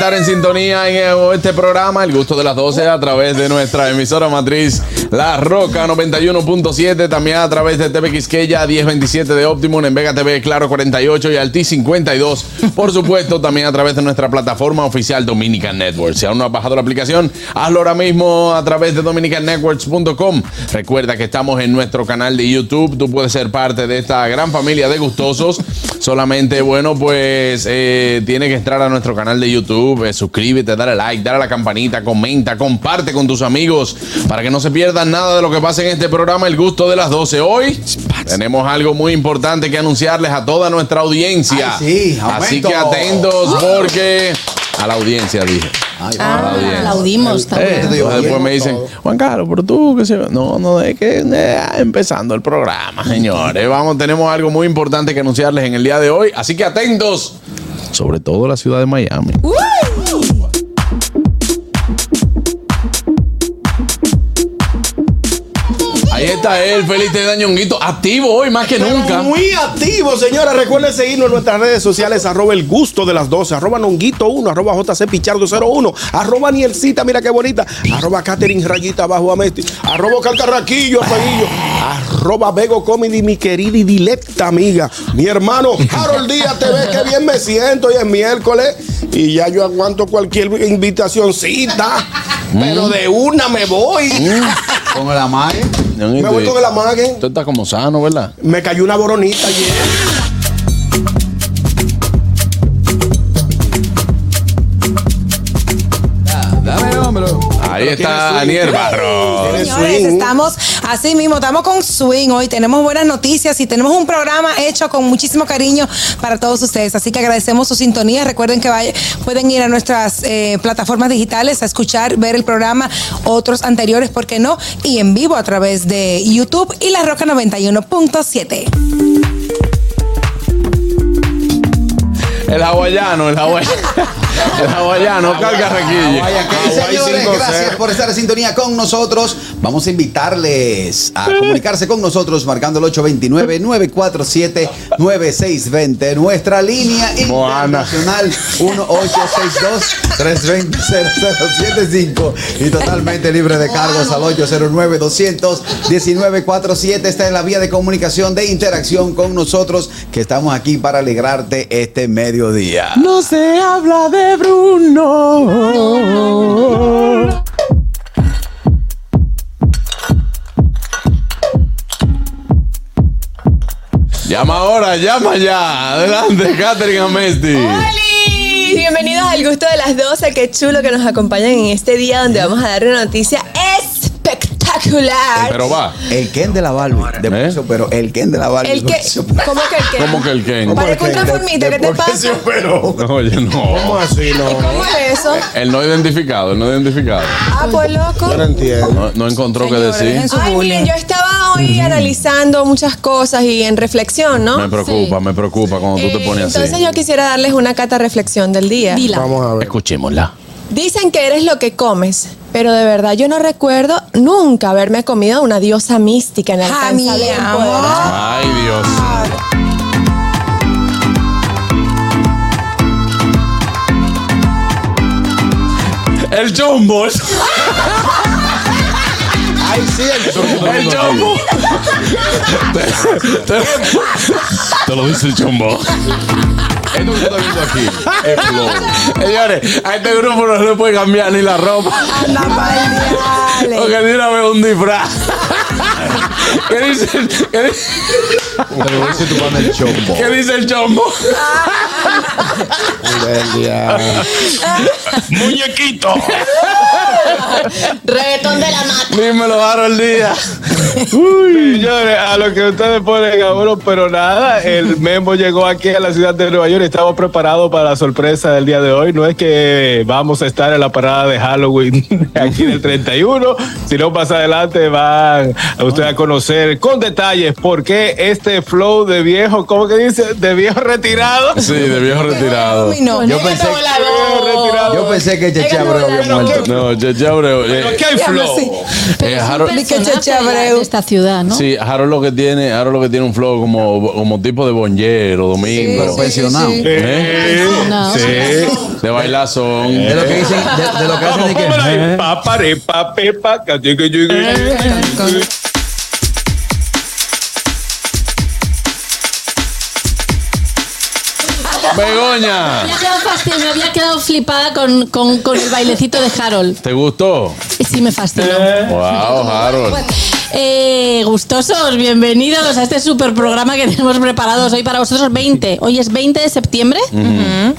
Estar en sintonía en este programa El Gusto de las 12 a través de nuestra emisora matriz La Roca 91.7, también a través de TV Quisqueya 1027 de Optimum en Vega TV Claro 48 y Alti 52. Por supuesto, también a través de nuestra plataforma oficial Dominican Network. Si aún no has bajado la aplicación, hazlo ahora mismo a través de dominicannetworks.com. Recuerda que estamos en nuestro canal de YouTube. Tú puedes ser parte de esta gran familia de gustosos. Solamente, bueno, pues eh, tiene que entrar a nuestro canal de YouTube, suscríbete, dale like, dale a la campanita, comenta, comparte con tus amigos para que no se pierdan nada de lo que pasa en este programa El Gusto de las 12. Hoy tenemos algo muy importante que anunciarles a toda nuestra audiencia. Ay, sí, Así que atentos porque a la audiencia dije. Ay, Ah, aplaudimos Eh, también. entonces después me dicen, Juan Carlos, pero tú, que se No, no, es que eh, empezando el programa, señores. Vamos, tenemos algo muy importante que anunciarles en el día de hoy. Así que atentos, sobre todo la ciudad de Miami. Ahí está él, feliz de Dañonguito, activo hoy más que nunca. Muy activo, señora. Recuerden seguirnos en nuestras redes sociales, arroba el gusto de las 12, arroba nonguito 1, arroba jc pichardo 01, arroba nielcita, mira qué bonita, arroba catering rayita abajo amesti, arroba calcarraquillo, amarillo, arroba Bego Comedy, mi querida y dilecta amiga, mi hermano Harold Díaz TV, que bien me siento, hoy es miércoles y ya yo aguanto cualquier invitacioncita, pero de una me voy. Con la madre. Me voy con el amague. Tú estás como sano, ¿verdad? Me cayó una boronita ayer. Ahí está tiene swing. Aniel Barro. Señores, estamos así mismo, estamos con Swing hoy, tenemos buenas noticias y tenemos un programa hecho con muchísimo cariño para todos ustedes. Así que agradecemos su sintonía. Recuerden que vaya- pueden ir a nuestras eh, plataformas digitales a escuchar, ver el programa, otros anteriores, ¿por qué no? Y en vivo a través de YouTube y La Roca 91.7. El hawaiano, el hawaiano. El hawaiano, carga requilla. Señores, 5-0. gracias por estar en sintonía con nosotros. Vamos a invitarles a comunicarse con nosotros marcando el 829-947-9620. Nuestra línea internacional 1862-320-0075 y totalmente libre de cargos al 809-200-1947. Esta es la vía de comunicación de interacción con nosotros que estamos aquí para alegrarte este mediodía. No se habla de Bruno. Llama ahora, llama ya. Adelante, Catherine Amesti. ¡Holi! Bienvenidos al gusto de las 12. Qué chulo que nos acompañan en este día donde vamos a dar una noticia espectacular. Pero va. El Ken de la Barbie. De ¿Eh? mucho, pero el Ken de la Barbie. El que, ¿Cómo que el que? ¿Cómo que el Ken? Parece un transformista, ¿qué te pasa? Pero, Oye, ¿cómo no. así, no? ¿Cómo es eso? El no identificado, el no identificado. Ah, pues loco. Yo no entiendo. No, no encontró qué decir. Ay, miren, yo estaba hoy analizando muchas cosas y en reflexión, ¿no? Me preocupa, me preocupa cuando tú te Eh, pones Entonces así. yo quisiera darles una cata reflexión del día. Vamos a ver. Escuchémosla. Dicen que eres lo que comes, pero de verdad yo no recuerdo nunca haberme comido una diosa mística en Ah, mi amor. Ay, Dios. El Boy. Ahí sí, el El chombo. te, te- te lo dice el chombo. Esto que está viendo aquí es flow. Señores, a este grupo no le puede cambiar ni la ropa. Anda pa'l diale. Porque de una vez un disfraz. ¿Qué dice, qué, dice, Pero ese tu pan el chombo. qué dice el chombo? muñequito. Reggaetón de la mata. Dímelo, Harold Díaz. Señores, a lo que ustedes ponen a uno, pero nada, el Memo llegó aquí a la ciudad de Nueva York y estamos preparados para la sorpresa del día de hoy. No es que vamos a estar en la parada de Halloween aquí del 31, sino más adelante van a ustedes a conocer con detalles por qué este flow de viejo, ¿cómo que dice? De viejo retirado. Sí, de viejo retirado. Yo pensé, yo pensé que Cheche Abreu había muerto. No, Cheche Abreu. eh, ¿Qué hay flow? eh, Harold- Cheche Abreu. de esta ciudad, ¿no? Sí, Harold lo que tiene, Harold lo que tiene un flow como, como tipo de bonjero, domingo. ¿Eh? No. Sí. De bailazón. De lo que dicen, de, de lo que hacen y que. Begoña, Me había quedado había quedado flipada con, con- con el bailecito de Harold. ¿te gustó? Sí, me fascinó. Wow, Harold. Eh, gustosos, bienvenidos a este super programa que tenemos preparados hoy para vosotros. 20. Hoy es 20 de septiembre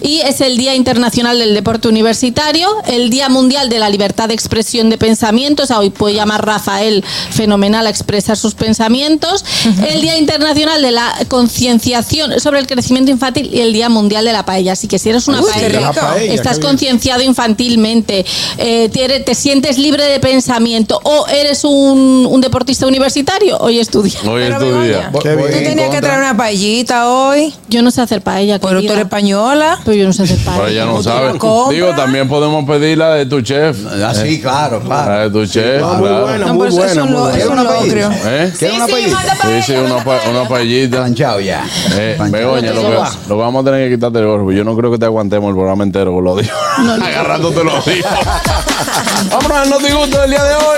y es el Día Internacional del Deporte Universitario, el Día Mundial de la Libertad de Expresión de Pensamientos, a hoy puede llamar Rafael fenomenal a expresar sus pensamientos, el Día Internacional de la Concienciación sobre el Crecimiento Infantil y el Día Mundial de la Paella. Así que si eres una Uy, paella, estás concienciado infantilmente, eh, te, te sientes libre de pensamiento o eres un, un deportista universitario, hoy estudia. Hoy es tu Begoña, día. Qué Tú tenías que traer una paellita hoy. Yo no sé hacer paella, Pero tú querida. eres española. Pero yo no sé hacer paella. Pero ella no ¿Cómo tú la sabe. compras? Digo, también podemos pedir la de tu chef. Ah, sí, claro, La claro. de tu chef. Muy claro. buena, No, muy pero eso es buena. un muy lo- buena. es un ¿Una locrio. paellita? ¿Eh? ¿Quieres una paellita? Sí, sí, una, pa- una paellita. Planchado ya. Eh. Begoña, lo, que, lo vamos a tener que quitarte el gorro. Yo no creo que te aguantemos el programa entero con los dios. Agarrándote los dios. Vámonos al notigusto del día de hoy.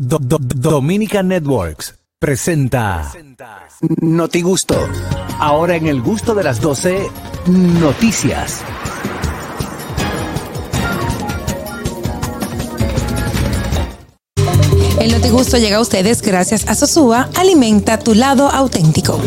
Do- do- Dominica Networks presenta Notigusto. Ahora en el gusto de las 12, noticias. El Notigusto llega a ustedes gracias a Sosúa. Alimenta tu lado auténtico.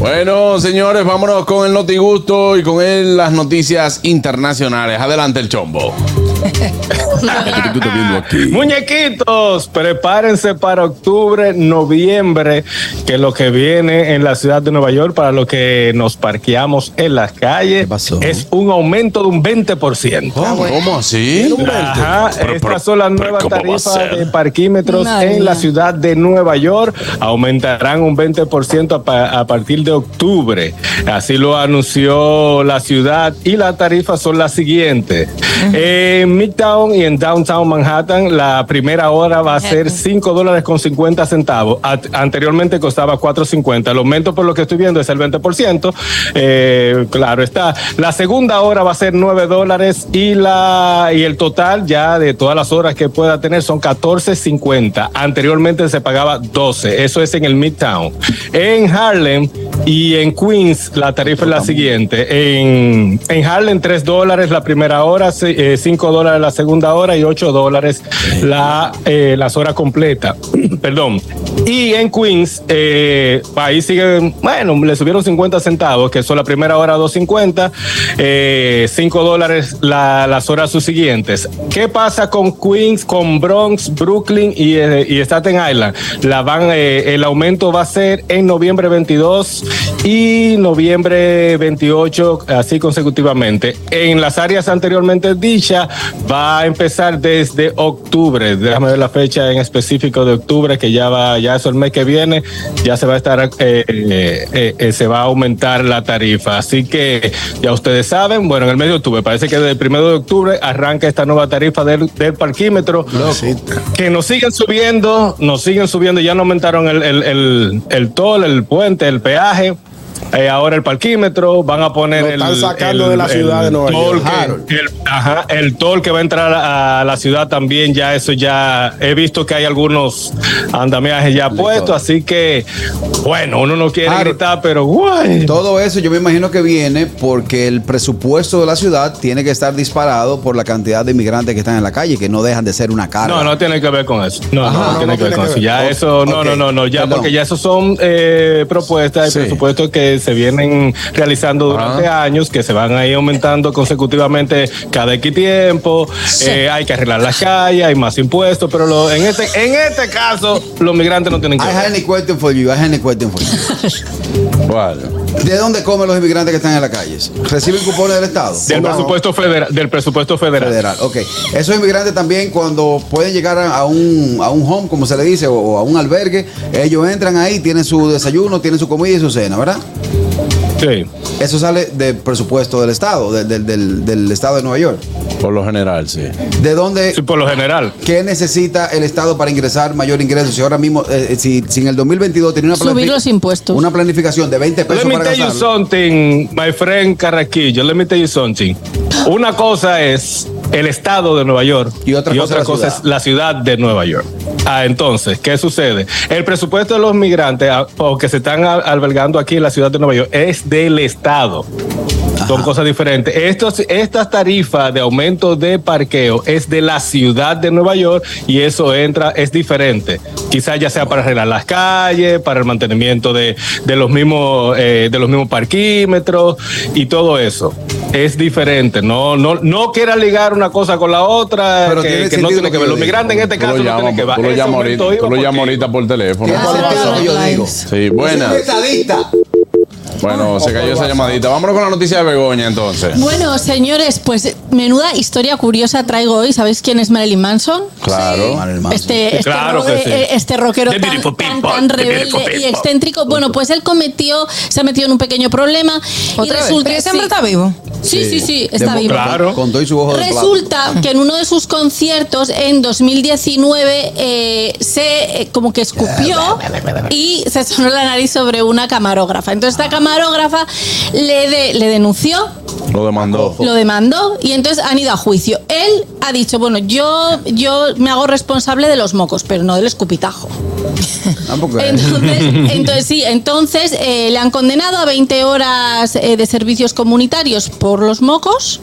Bueno, señores, vámonos con el notigusto y con él las noticias internacionales. Adelante el chombo. Muñequitos, prepárense para octubre, noviembre, que es lo que viene en la ciudad de Nueva York para lo que nos parqueamos en las calles es un aumento de un 20%. ¿Cómo así? Ajá, Pero, estas pero, son las nuevas ¿cómo tarifas de parquímetros en la ciudad de Nueva York. Aumentarán un 20% a, pa- a partir de octubre. Así lo anunció la ciudad y las tarifas son las siguientes. En Midtown y en Downtown Manhattan, la primera hora va a ser 5 dólares con 50 centavos. Anteriormente costaba 4.50. El aumento, por lo que estoy viendo, es el 20%. Eh, claro está. La segunda hora va a ser 9 dólares y, la, y el total ya de todas las horas que pueda tener son 14.50. Anteriormente se pagaba 12. Eso es en el Midtown. En Harlem y en Queens la tarifa es la siguiente. En, en Harlem 3 dólares la primera hora, 5 dólares la segunda hora y 8 dólares la, eh, las horas completas. Perdón. Y en Queens, eh, ahí sigue, bueno, le subieron 50 centavos, que son la primera hora 2.50, eh, 5 dólares la- las horas subsiguientes. ¿Qué pasa con Queens, con Bronx, Brooklyn y, eh, y Staten Island? La van, eh, el aumento va a ser en noviembre 22 y noviembre 28, así consecutivamente. En las áreas anteriormente dichas, va a empezar desde octubre. Déjame ver la fecha en específico de octubre, que ya va, ya eso el mes que viene, ya se va a estar, eh, eh, eh, eh, se va a aumentar la tarifa. Así que ya ustedes saben, bueno, en el mes de octubre, parece que desde el primero de octubre arranca esta nueva tarifa del, del parquímetro. Que nos siguen subiendo, nos siguen subiendo, ya no aumentaron el, el, el, el toll, el puente, el peaje. carro eh, ahora el parquímetro, van a poner Lo el. están sacando de la ciudad de Nueva York. que- el, ajá, el toll que va a entrar a la ciudad también, ya eso ya. He visto que hay algunos andamiajes ya puestos, así que, bueno, uno no quiere Harold. gritar, pero guay. Todo eso yo me imagino que viene porque el presupuesto de la ciudad tiene que estar disparado por la cantidad de inmigrantes que están en la calle, que no dejan de ser una carga. No, no tiene que ver con eso. No, Ajá, no, no no, tiene que ver con eso. Ya eso, no, no, no, no, ya perdón. porque ya esos son eh, propuestas y Sí. presupuestos que se vienen realizando durante años, que se van a ir aumentando consecutivamente cada X tiempo. Eh, hay que arreglar las calles, hay más impuestos, pero lo- en este, en este caso, los migrantes no tienen que I ver. have any question for you. I have any question for you. ¿Cuál? ¿De dónde comen los inmigrantes que están en la calle? ¿Reciben cupones del Estado? Del presupuesto federal, del presupuesto federal. federal. Ok. Esos inmigrantes también cuando pueden llegar a a un, a un home, como se le dice, o, o a un albergue, ellos entran ahí, tienen su desayuno, tienen su comida y su cena, ¿verdad? Sí. Eso sale del presupuesto del Estado, del, del- del- del Estado de Nueva York. Por lo general, sí. ¿De dónde, Sí, por lo general. qué necesita el Estado para ingresar mayor ingreso? Si ahora mismo, eh, si, si en el 2022 tenía una, Subir los impuestos. una planificación de 20 pesos Let me para tell you gastarlo. something, my friend Carraquillo. Let me tell you something. Una cosa es el estado de Nueva York Y otra cosa la ciudad. es la ciudad de Nueva York. Ah, entonces, ¿qué sucede? El presupuesto de los migrantes ah, o que se están al- albergando aquí en la ciudad de Nueva York es del estado. Son cosas diferentes. Estos, estas tarifas de aumento de parqueo es de la ciudad de Nueva York y eso entra, es diferente. Quizás ya sea para arreglar las calles, para el mantenimiento de, de los mismos, eh, de los mismos parquímetros y todo eso. Es diferente. No, no, no quiera ligar una cosa con la otra, Pero que, tiene que no tiene que que ver. Los migrantes en este caso lo no tienen que ver. tú lo llamas ahorita, tú lo por llamas ahorita por teléfono. Que yo digo. Sí, buenas. Estadista. Bueno, se cayó esa llamadita. Vámonos con la noticia de Begoña entonces. Bueno, señores, pues menuda historia curiosa traigo hoy. ¿Sabéis quién es Marilyn Manson? Claro. Marilyn Manson. Este, este, Claro ro- que sí. eh, este rockero tan, tan, rebelde y excéntrico. Bueno, pues él cometió, se ha metido en un pequeño problema. y ¿Otra vez? resulta ¿Pero ese hombre sí. está vivo? Sí, sí, sí, está vivo. Claro. Con todo y su ojo de. Resulta que en uno de sus conciertos en 2019 eh, se eh, como que escupió y se sonó la nariz sobre una camarógrafa. Entonces esta camarógrafa le, de- le denunció, Lo demandó. lo demandó y entonces han ido a juicio. Él ha dicho, bueno, yo, yo me hago responsable de los mocos, pero no del escupitajo. Ah, Entonces, entonces sí, entonces eh, le han condenado a 20 horas eh, de servicios comunitarios por los mocos,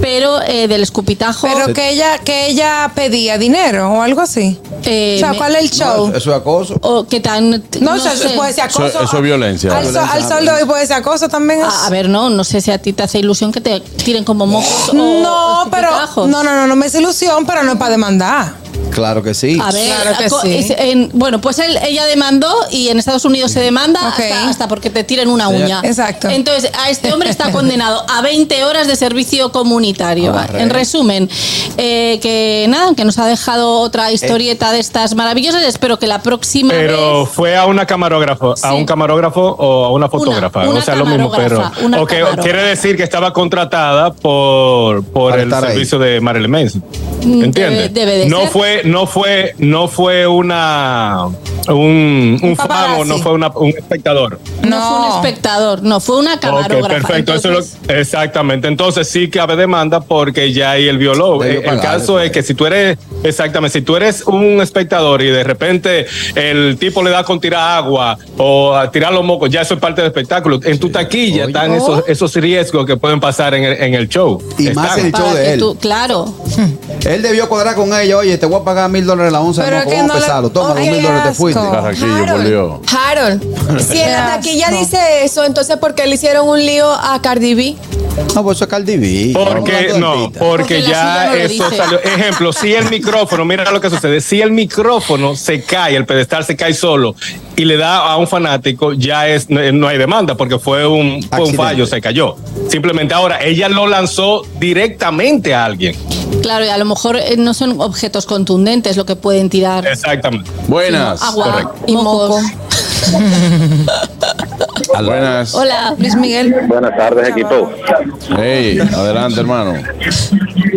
pero eh, del escupitajo. Pero que ella, que ella pedía dinero o algo así. eh, o sea, ¿cuál es el show? No, eso es acoso. o que tan. No, eso sé. puede ser acoso. Eso- eso es violencia. Al, sol- al sol de hoy puede ser acoso también. es- A, a ver, no, no sé si a ti te hace ilusión que te tiren como mocos. o- no, o pero no, no, no, no me es ilusión, pero no es para demandar. Claro que sí. A ver, Claro que co- sí. es- en- bueno, pues él, ella demandó y en Estados Unidos se demanda Ok. hasta, hasta porque te tiren una uña. Exacto. Entonces, a este hombre está condenado a 20 horas de servicio comunitario. En resumen, eh, que nada, que nos ha dejado otra historieta de estas maravillosas. Espero que la próxima Pero vez. fue a una camarógrafo, Sí. a un camarógrafo o a una fotógrafa. una o sea, lo mismo, pero. camarógrafa, una Ok, camarógrafa. quiere decir que estaba contratada por, por Para el estar ahí. servicio de Marilyn Manson. Mm, ¿Entiendes? debe- debe de no ser. fue, no fue, no fue una un, un fan o no fue una- un espectador. No, fue un espectador, no, fue una camarógrafa. perfecto. eso es lo- exactamente. Entonces sí cabe demanda porque ya ahí el violó. El, caso pues. es que si tú eres, exactamente, si tú eres un espectador y de repente el tipo le da con tirar agua o a tirar los mocos, ya eso es parte del espectáculo. En tu taquilla Oye. están esos, esos riesgos que pueden pasar en el, en el show. Y más el show de que él. tú- claro. Él debió cuadrar con ella, oye, te voy a pagar mil dólares la onza de Pero moco, es que a no pesarlo. Toma, Oh, los mil dólares te asco. fuiste. Carraquillo, por Dios. Harold, si en la taquilla dice eso, entonces ¿por qué le hicieron un lío a Cardi B? No, pues eso es Cardi B. Porque Hablando no, porque Porque la ya no lo eso dice. salió. Ejemplo, si el micrófono, mira lo que sucede, si el micrófono se cae, el pedestal se cae solo y le da a un fanático, ya es no, no hay demanda porque fue un, fue un fallo, se cayó. Simplemente ahora ella lo lanzó directamente a alguien. Claro, y a lo mejor eh, no son objetos contundentes lo que pueden tirar. Exactamente. Buenas. Agua Correcto. y Y moco. Buenas. Hola. Luis Miguel. Buenas tardes, equipo. Hey, adelante, hermano.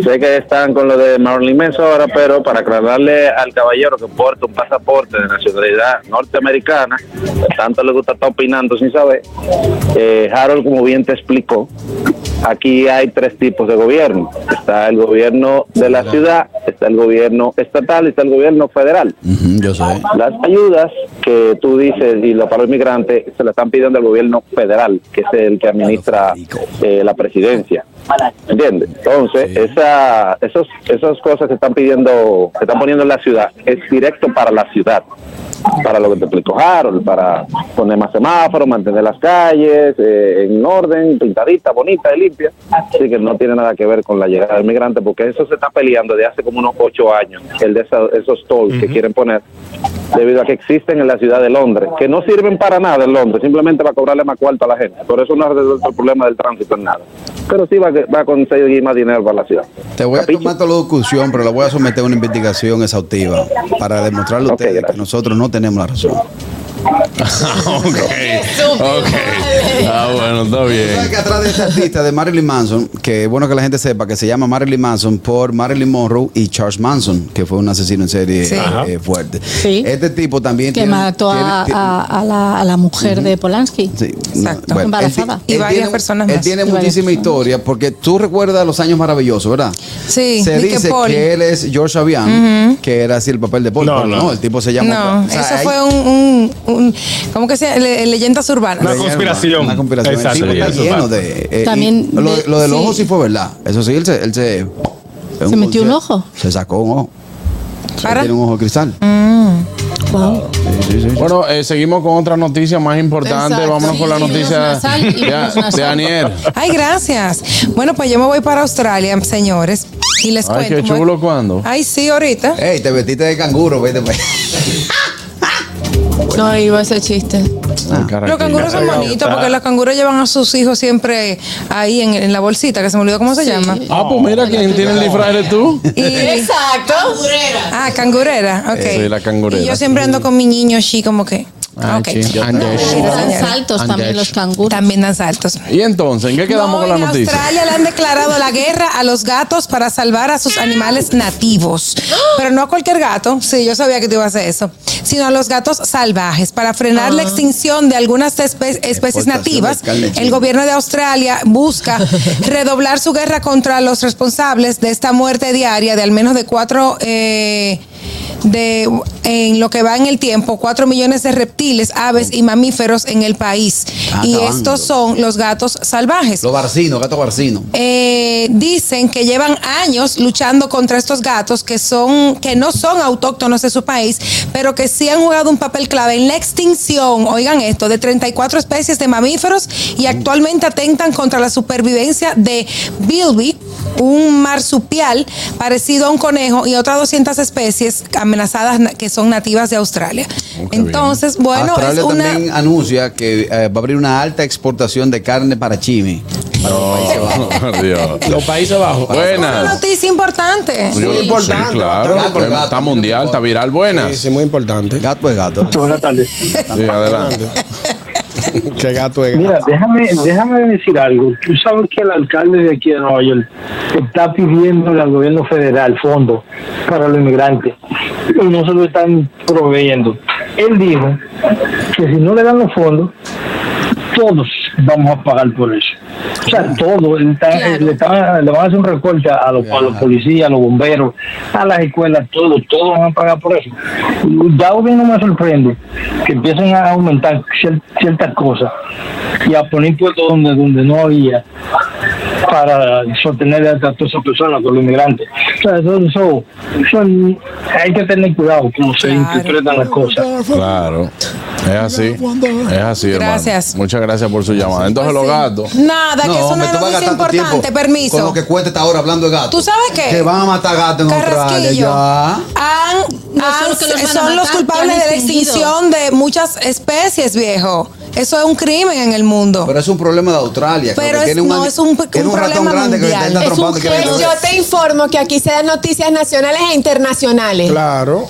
Sé que están con lo de Marilyn Manson ahora, pero para aclararle al caballero que porta un pasaporte de nacionalidad norteamericana, tanto le gusta estar opinando sin saber, eh, Harold, como bien te explicó, aquí hay tres tipos de gobierno. Está el gobierno de la ciudad, está el gobierno estatal y está el gobierno federal. Ujú, yo sé. Las ayudas que tú dices y lo para el migrante se le están pidiendo al gobierno federal, que es el que administra eh, la presidencia. ¿Entiendes? Entonces, esa, esos, esas cosas que están pidiendo, que están poniendo en la ciudad, es directo para la ciudad. Para lo que te explicó Harold, para poner más semáforos, mantener las calles eh, en orden, pintadita, bonita y limpia. Así que no tiene nada que ver con la llegada del migrante, porque eso se está peleando de hace como unos ocho años, el de esa- esos tolls que quieren poner, debido a que existen en la ciudad de Londres, que no sirven para nada en Londres, simplemente para cobrarle más cuarto a la gente. Por eso no ha resuelto el problema del tránsito en nada. Pero sí va, va a conseguir más dinero para la ciudad. Te voy a tomar toda la discusión, pero la voy a someter a una investigación exhaustiva para demostrarle a ustedes que nosotros no tenemos la razón. Ok. Ok. Ah, bueno, está ¿Sabes bien. que atrás de este artista de Marilyn Manson, que es bueno que la gente sepa que se llama Marilyn Manson por Marilyn Monroe y Charles Manson, que fue un asesino en serie Sí. eh, fuerte. Sí. Este tipo también Que tiene- mató a, tiene- a- a la, a la mujer de Polanski. Sí, Exacto. Embarazada. él Y él varias tiene- personas Él más. tiene Y varias muchísima historia porque tú recuerdas los años maravillosos, ¿verdad? Sí, Se Nick dice Paul. que él es George Avian, que era así el papel de Paul. No, pero no. no, el tipo se llama. No, o sea, eso hay- fue un, un, un- ¿cómo que se llama? Le- leyendas urbanas. Una conspiración. Una conspiración. El Exacto, tipo está eso, lleno exacto. de. eh, También lo, de- lo del ojo sí. fue verdad. Eso sí, él se. Él se, ¿Se metió un ojo? Se sacó un ojo. Para. Tiene un ojo de cristal. Wow. Sí, sí, sí. Bueno, eh, seguimos con otra noticia más importante. Exacto. Vámonos con la noticia de, virus de nasal. Aniel. Ay, gracias. Bueno, pues yo me voy para Australia, señores. Y les Ay, cuento. qué chulo, ¿cuándo? Ay, sí, ahorita. Ey, te vestiste de canguro, vete pues. No iba ese chiste. Caraquillo. Los canguros son bonitos porque los canguros llevan a sus hijos siempre ahí en, en la bolsita, que se me olvidó cómo se llama. Ah, pues mira, ¿quién tiene el disfraz eres tú? Y, Exacto. ah, cangurera, ok. Sí, la cangurera. Y yo siempre ando con mi niño así como que. Ay, ok. sí. No, Ande- mentira, Dan saltos también los canguros. También dan saltos. Y entonces, ¿en qué quedamos No, con la en noticia? Australia le han declarado la guerra a los gatos para salvar a sus animales nativos. Pero no a cualquier gato, sí, yo sabía que te iba a hacer eso, sino a los gatos salvajes. Para frenar la extinción de algunas espe- especies nativas, el gobierno de Australia busca redoblar su guerra contra los responsables de esta muerte diaria de al menos de cuatro... eh, de en lo que va en el tiempo, cuatro millones de reptiles, aves y mamíferos en el país. Ah, y acabando. estos son los gatos salvajes. Los barcinos, gato barcino. Eh, dicen que llevan años luchando contra estos gatos que son que no son autóctonos de su país, pero que sí han jugado un papel clave en la extinción, oigan esto, de 34 especies de mamíferos y actualmente atentan contra la supervivencia de Bilby, un marsupial parecido a un conejo y otras 200 especies amenazadas na- que son nativas de Australia. Entonces, bueno, Australia es una también anuncia que eh, va a abrir una alta exportación de carne para Chile. No, Dios. Los Países Bajos. una Buenas. noticia importante. Sí, Muy importante. claro. Gato, gato. Está mundial, está viral. Sí, Buenas. sí, muy importante. Gato es gato. Buenas tardes. Sí, adelante. Qué gato es Mira, déjame, déjame decir algo. Tú sabes que el alcalde de aquí de Nueva York está pidiendo al gobierno federal fondos para los inmigrantes y no se lo están proveyendo. Él dijo que si no le dan los fondos, todos vamos a pagar por eso. O sea, todos. Él está- Claro. le, están- le van a hacer un recorte a los, a los policías, a los bomberos, a las escuelas, todos, todos van a pagar por eso. Ya hoy no me sorprende que empiecen a aumentar cier- ciertas cosas y a poner impuestos donde, donde no había para sostener a todas esas personas, con los inmigrantes. O sea, eso, eso, eso hay que tener cuidado cómo se Claro. interpretan las cosas. Claro. Es así. Es así, hermano. Gracias. Muchas gracias por su llamada. Entonces, los gatos. Nada, que es tú vas a noticia importante, permiso. Con lo que cuesta esta hora hablando de gatos. ¿Tú sabes qué? Que van a matar gatos en Australia. Carrasquillo Ya. han, No han- que los son los culpables de la extinción de muchas especies, viejo. Eso es un crimen en el mundo. Pero es un problema de Australia. Pero que es- tiene no, es un- tiene un problema grande que mundial. intenta Es un y que yo te informo que aquí se dan noticias nacionales e internacionales. Claro.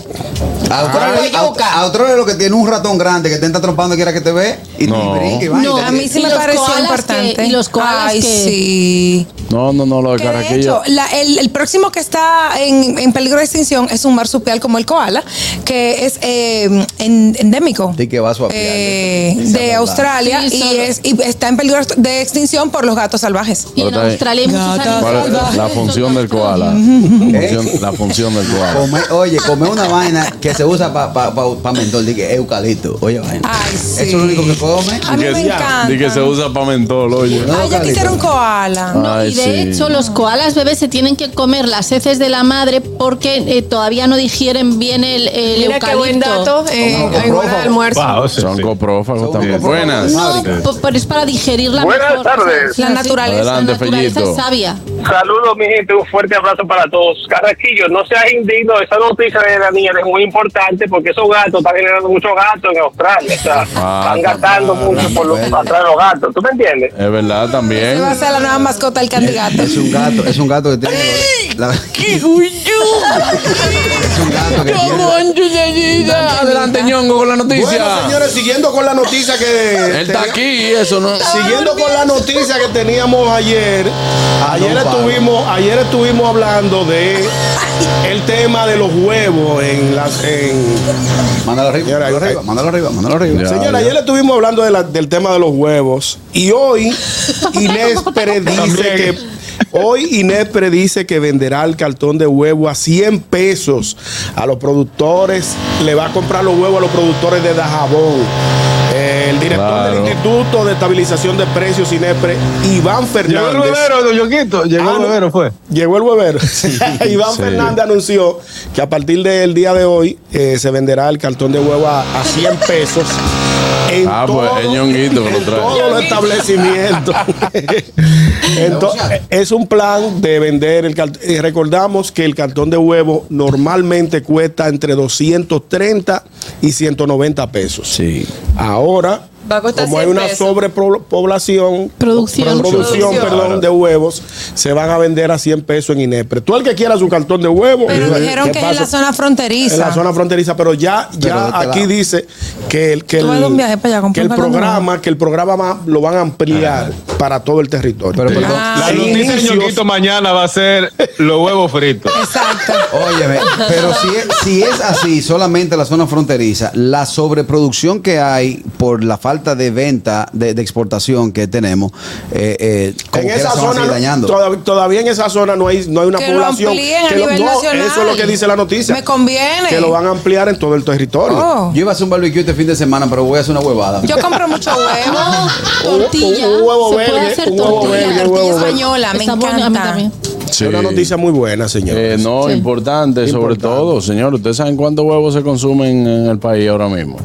Yuca. Australia es lo que tiene un ratón grande que te está trompando y quiera que te ve y No. y va y No, a mí sí Y me pareció importante. que- y los koalas Ay, que- sí. No, no, no, lo de Que de Carraquillo. hecho, la- el, el próximo que está en, en peligro de extinción es un marsupial como el koala, que es eh, en- endémico. Sí, que va a su eh, es de. Australia Sí, y, es, y está en peligro de extinción por los gatos salvajes. Y en Australia hay muchos Gatas animales ¿Cuál es salvajes. la función del koala. ¿Eh? Función- la función del koala. Come- oye, come una vaina que se usa para pa, pa, pa mentol, dije eucalipto. Oye, vaina. Ay, sí. Eso es lo único que come. A mí Di me que- encanta. Que se usa para mentol, oye. No, Ay, yo eucalipto. quisiera un koala. No, Ay, y de sí. hecho los koalas bebés se tienen que comer las heces de la madre porque eh, todavía no digieren bien el, el Mira qué buen eucalipto. dato. Eh, hay prófago. almuerzo. Wow, Son coprófagos también. Buenas. No, pero es para digerirla Buenas mejor. tardes. La naturaleza. Adelante, La naturaleza es sabia. Saludos, mi gente. Un fuerte abrazo para todos. Carraquillo, no seas indigno. Esa noticia de Daniel es muy importante porque esos gatos están generando muchos gatos en Australia. O sea, Ah, están gastando mucho por los, atrás de los gatos. ¿Tú me entiendes? Es verdad también. Esa va a ser la nueva mascota del candidato. Es un gato, es un gato que tiene. la- es un gato que tiene. Adelante, ñongo, con la noticia. Bueno, señores, siguiendo con la noticia que. Él está aquí, eso no. Siguiendo con la noticia que teníamos ayer, ayer no, Pablo. estuvimos, ayer estuvimos hablando de el tema de los huevos en las en Mándalo arriba, Señora, mándalo arriba, mándalo arriba, mándalo arriba. Ya, Señora, ya. ayer estuvimos hablando de la- del tema de los huevos y hoy Inés predice También. que hoy Inés predice que venderá el cartón de huevo a 100 pesos a los productores, le va a comprar los huevos a los productores de Dajabón. El director Claro. del Instituto de Estabilización de Precios Inepre, Iván Llegó el Fernández. bebero, don Yoquito. Llegó Ah, el no. bebero, fue. Llegó el huevero. Iván Sí. Fernández anunció que a partir del día de hoy eh, se venderá el cartón de huevo a, a 100 pesos. En Ah, pues, todo- es Ñonguito que lo en trae. todos los establecimientos. Entonces, es un plan de vender el cartón. recordamos que el cartón de huevo normalmente cuesta entre 230 y 190 pesos. Sí. Ahora, Va a costar como hay 100 una pesos. sobrepoblación, Producción. producción, Producción. perdón, de huevos, se van a vender a 100 pesos en Inepre. Tú el que quiera su cartón de huevo, Pero ¿qué dijeron que es en la zona fronteriza. En la zona fronteriza, pero ya, ya este aquí lado. dice que el, que el, de un viaje para allá, compra que el programa, que el programa va- lo van a ampliar para todo el territorio. Pero, perdón, Ah. La noticia Ñonguito mañana va a ser los huevos fritos. Exacto. Óyeme, pero si es, si es así, solamente la zona fronteriza, la sobreproducción que hay por la falta de venta, de, de exportación que tenemos, eh, eh, como en esa zona, dañando. todavía en esa zona no hay, no hay una Que lo población. amplíen a que lo- nivel no, nacional. Eso es lo que dice la noticia. Me conviene. Que lo van a ampliar en todo el territorio. Oh. Yo iba a hacer un barbecue este fin de semana, pero voy a hacer una huevada. Yo compro mucho huevo. Tortilla. Un- un huevo Se puede verde, hacer un huevo tortilla. verde, tortilla huevo española, me encanta. Sí. Es una noticia muy buena, señor. Eh, no, Sí. importante, sobre Importante. todo, señor. ¿Ustedes saben cuántos huevos se consumen en el país ahora mismo?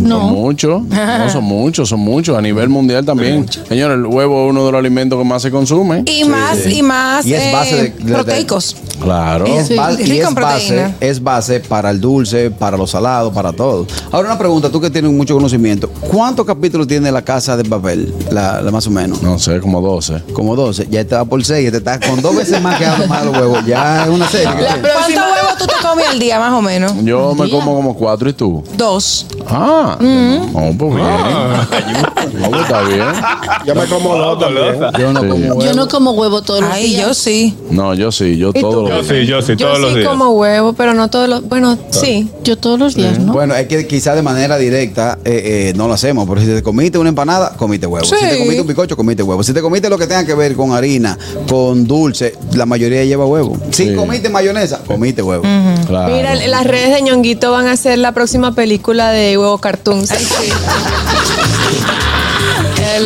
No. Son muchos, no son muchos, son muchos. A nivel mundial también. Señor, el huevo es uno de los alimentos que más se consumen. Y más, y más Y es base eh, de- de- de- proteicos. Claro. Y es, Sí. ba- y Rico es base, es base para el dulce, para los salados, para todo. Ahora una pregunta, tú que tienes mucho conocimiento, ¿cuántos capítulos tiene la casa de papel? La, la más o menos. No sé, como 12. Como 12. Ya te va por 6, te está con dos veces más que más los huevos. Ya es una serie. ¿Cuántos huevos tú te comes al día, más o menos? Yo me día. como como cuatro y tú. Dos. Ah, no, pues bien. No, pues está bien. Yo me como dos también. Yo no Sí. como Yo huevos. no como huevo todos los Ay, días. yo sí. No, yo sí, yo todos Yo los sí, yo sí, Yo todos los sí días. como huevo, pero no todos los. Bueno, sí. Yo todos los días, ¿no? Bueno, es que quizá de manera directa eh, eh, no lo hacemos, pero si te comiste una empanada, comiste huevo. Sí. Si te comiste un picocho, comiste huevo. Si te comiste lo que tenga que ver con harina, con dulce, la mayoría lleva huevo. Si Sí. comiste mayonesa, comiste huevo. Claro. Mira, las redes de ñonguito van a hacer la próxima película de huevo cartoons.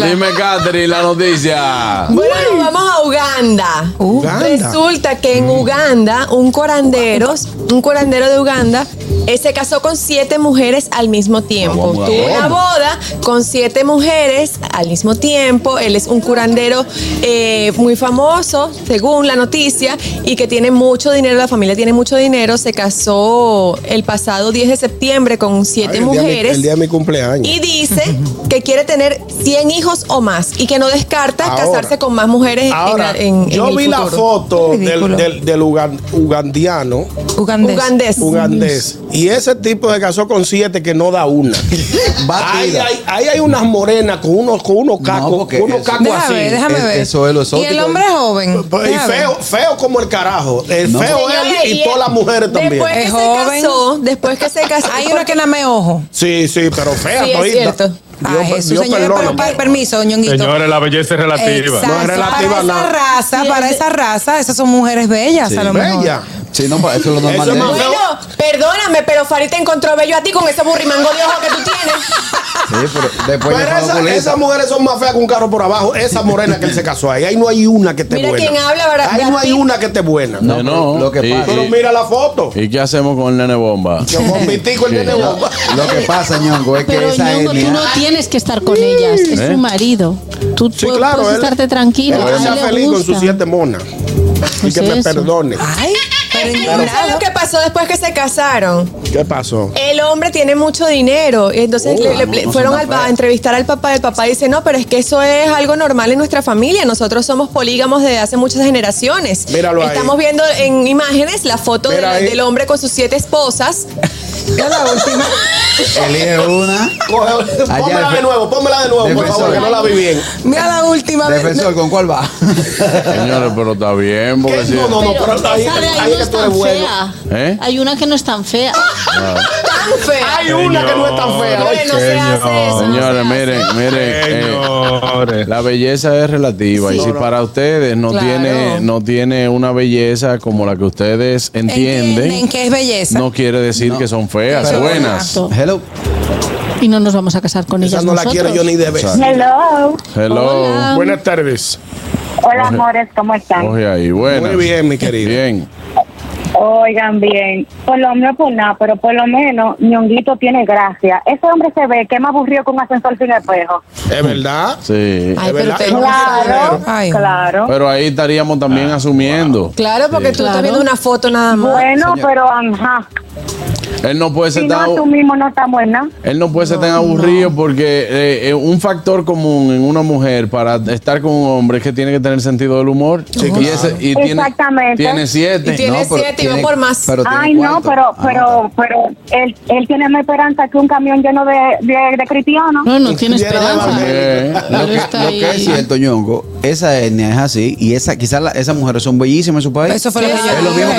Dime, Catherine, la noticia. Bueno, vamos a Uganda. Uganda. Resulta que en Uganda, un curandero, un curandero de Uganda, eh, se casó con siete mujeres al mismo tiempo. Vamos Tuvo una boda con siete mujeres al mismo tiempo. Él es un curandero eh, muy famoso, según la noticia, y que tiene mucho dinero, la familia tiene mucho dinero. Se casó el pasado 10 de septiembre con siete Ay, el día de mi- mujeres. el día de mi cumpleaños. Y dice que quiere tener 100 hijos o más y que no descarta Ahora. casarse con más mujeres en- Ahora, en, en yo el vi la foto del, del, del ugan- ugandiano, Ugandés. Ugandés. ugandés, y ese tipo se casó con siete que no da una. Ahí Batida. hay, ahí hay unas morenas con unos, con unos cacos, con unos eso- cacos Déjame así. ver, déjame ver. eso es lo Y exótico. el hombre joven. Pues, Y Déjame ver. feo, feo como el carajo. El No. feo Señores, él y, todas las mujeres también. Después que Es se joven. casó, después que se casó. Hay una que nada me ojo. Sí, sí, pero fea Sí, es cierto. Ah, Dios, Jesús, Dios señores, perdona. pero permiso, ñonguito. Señores, la belleza es relativa. Exacto. No es relativa para esa nada. raza, Sí, para es- esa raza, esas son mujeres bellas Sí. a lo mejor. Bella. Sí, no, eso es lo normal. Eso feo. Bueno, perdóname, pero Farid te encontró bello a ti con ese burrimango de ojo que tú tienes. Sí, pero después Pero esa- esas mujeres son más feas que un carro por abajo. Esa morena que él se casó ahí. Ahí no hay una que esté Mira buena. quién habla, ¿verdad? Ahí no hay una que esté buena. No, No, pero lo que y- pasa. Pero mira la foto. ¿Y qué hacemos con el nene bomba? Yo con mi tico el nene bomba. Lo que pasa, ñongo, es que esa Ñongo, tú etnia. no tienes que estar con ellas, es ¿Eh? su marido. Tú Sí, pu- claro. puedes él- estarte tranquilo. él sea feliz con sus siete monas. Y Pues que me perdone. Ay, pero ¿Sabes lo que pasó después que se casaron? ¿Qué pasó? El hombre tiene mucho dinero. Y entonces Oh, le- le- no, le no fueron al- a entrevistar al papá. El papá dice: No, pero es que eso es algo normal en nuestra familia. Nosotros somos polígamos desde hace muchas generaciones. Míralo ahí. Estamos viendo en imágenes la foto de del hombre con sus siete esposas. Ya la última. Elige una. Coge- Allá Pónmela el- de nuevo, pónmela de nuevo, por favor, que no la vi bien. Mira la última. Defensor, ¿con cuál va? Señores, pero está bien, porque. No, no, no, pero ahí, esa de ahí ahí es no que es tú eres tan bueno. fea. ¿Eh? Hay una que no es tan fea. ¡Tan fea! Hay una que no es tan fea. Oye, no se hace eso. no se Señores, hace. miren, miren. eh, Señores. la belleza es relativa y si para ustedes no Claro. tiene no tiene una belleza como la que ustedes entienden, Entienden que es belleza. no quiere decir que son feas, Pero- buenas. Exacto. Hello. Y no nos vamos a casar con Esa ellas no la nosotros. quiero yo ni de vez. Hello. Hello. Hola. Buenas tardes. Hola, amores, ¿cómo están? Oye ahí, buenas. Muy bien, mi querido. Bien. Oigan bien, por lo menos por nada, pero por lo menos Ñonguito tiene gracia. Ese hombre se ve que es más aburrido que un ascensor sin espejo. ¿Es verdad? Sí. Ay, Es verdad. Claro, exagerado. Ay. claro. Pero ahí estaríamos también asumiendo. Claro, porque tú Claro. estás viendo una foto nada más. Bueno, pero ajá. Él no puede ser Si no tan asumimos, no está buena. él no puede ser tan aburrido porque eh, eh, un factor común en una mujer para estar con un hombre es que tiene que tener sentido del humor. y ese- y tiene, Exactamente. tiene siete. Y tiene No, pero siete y va tiene- por más. pero Ay, no, pero, Ah, pero, pero él, él tiene más esperanza que un camión lleno de, de, de cristianos. No, no tiene esperanza. Eh, Lo que, lo es cierto, ñongo, esa etnia es así y esa quizás la- esas mujeres son bellísimas en su país. Eso fue lo que yo mismo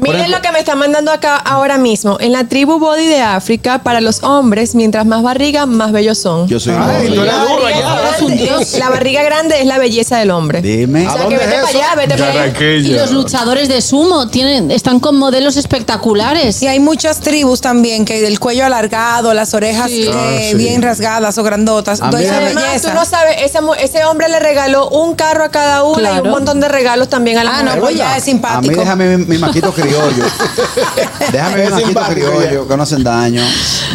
Miren ejemplo, lo que me están mandando acá ahora mismo. En la tribu Body de África, para los hombres, mientras más barriga, más bellos son. Yo soy Ay, un tú hombre. eres duro barriga allá. grande- la barriga grande es la belleza del hombre. Dime. O ¿A sea, que dónde vete es para eso? allá, vete para allá. Y los luchadores de sumo tienen, están con modelos espectaculares. Y hay muchas tribus también que del cuello alargado, las orejas Sí. eh, Ah, sí. bien rasgadas o grandotas. A mí Entonces, esa Además, belleza. tú no sabes, ese, mu- ese hombre le regaló un carro a cada una y Claro. un montón de regalos también a la Ah, no, mujer. pues ya es A mí simpático. déjame mi, mi maquito criollo. déjame mi Es maquito simpático, criollo, que no hacen daño.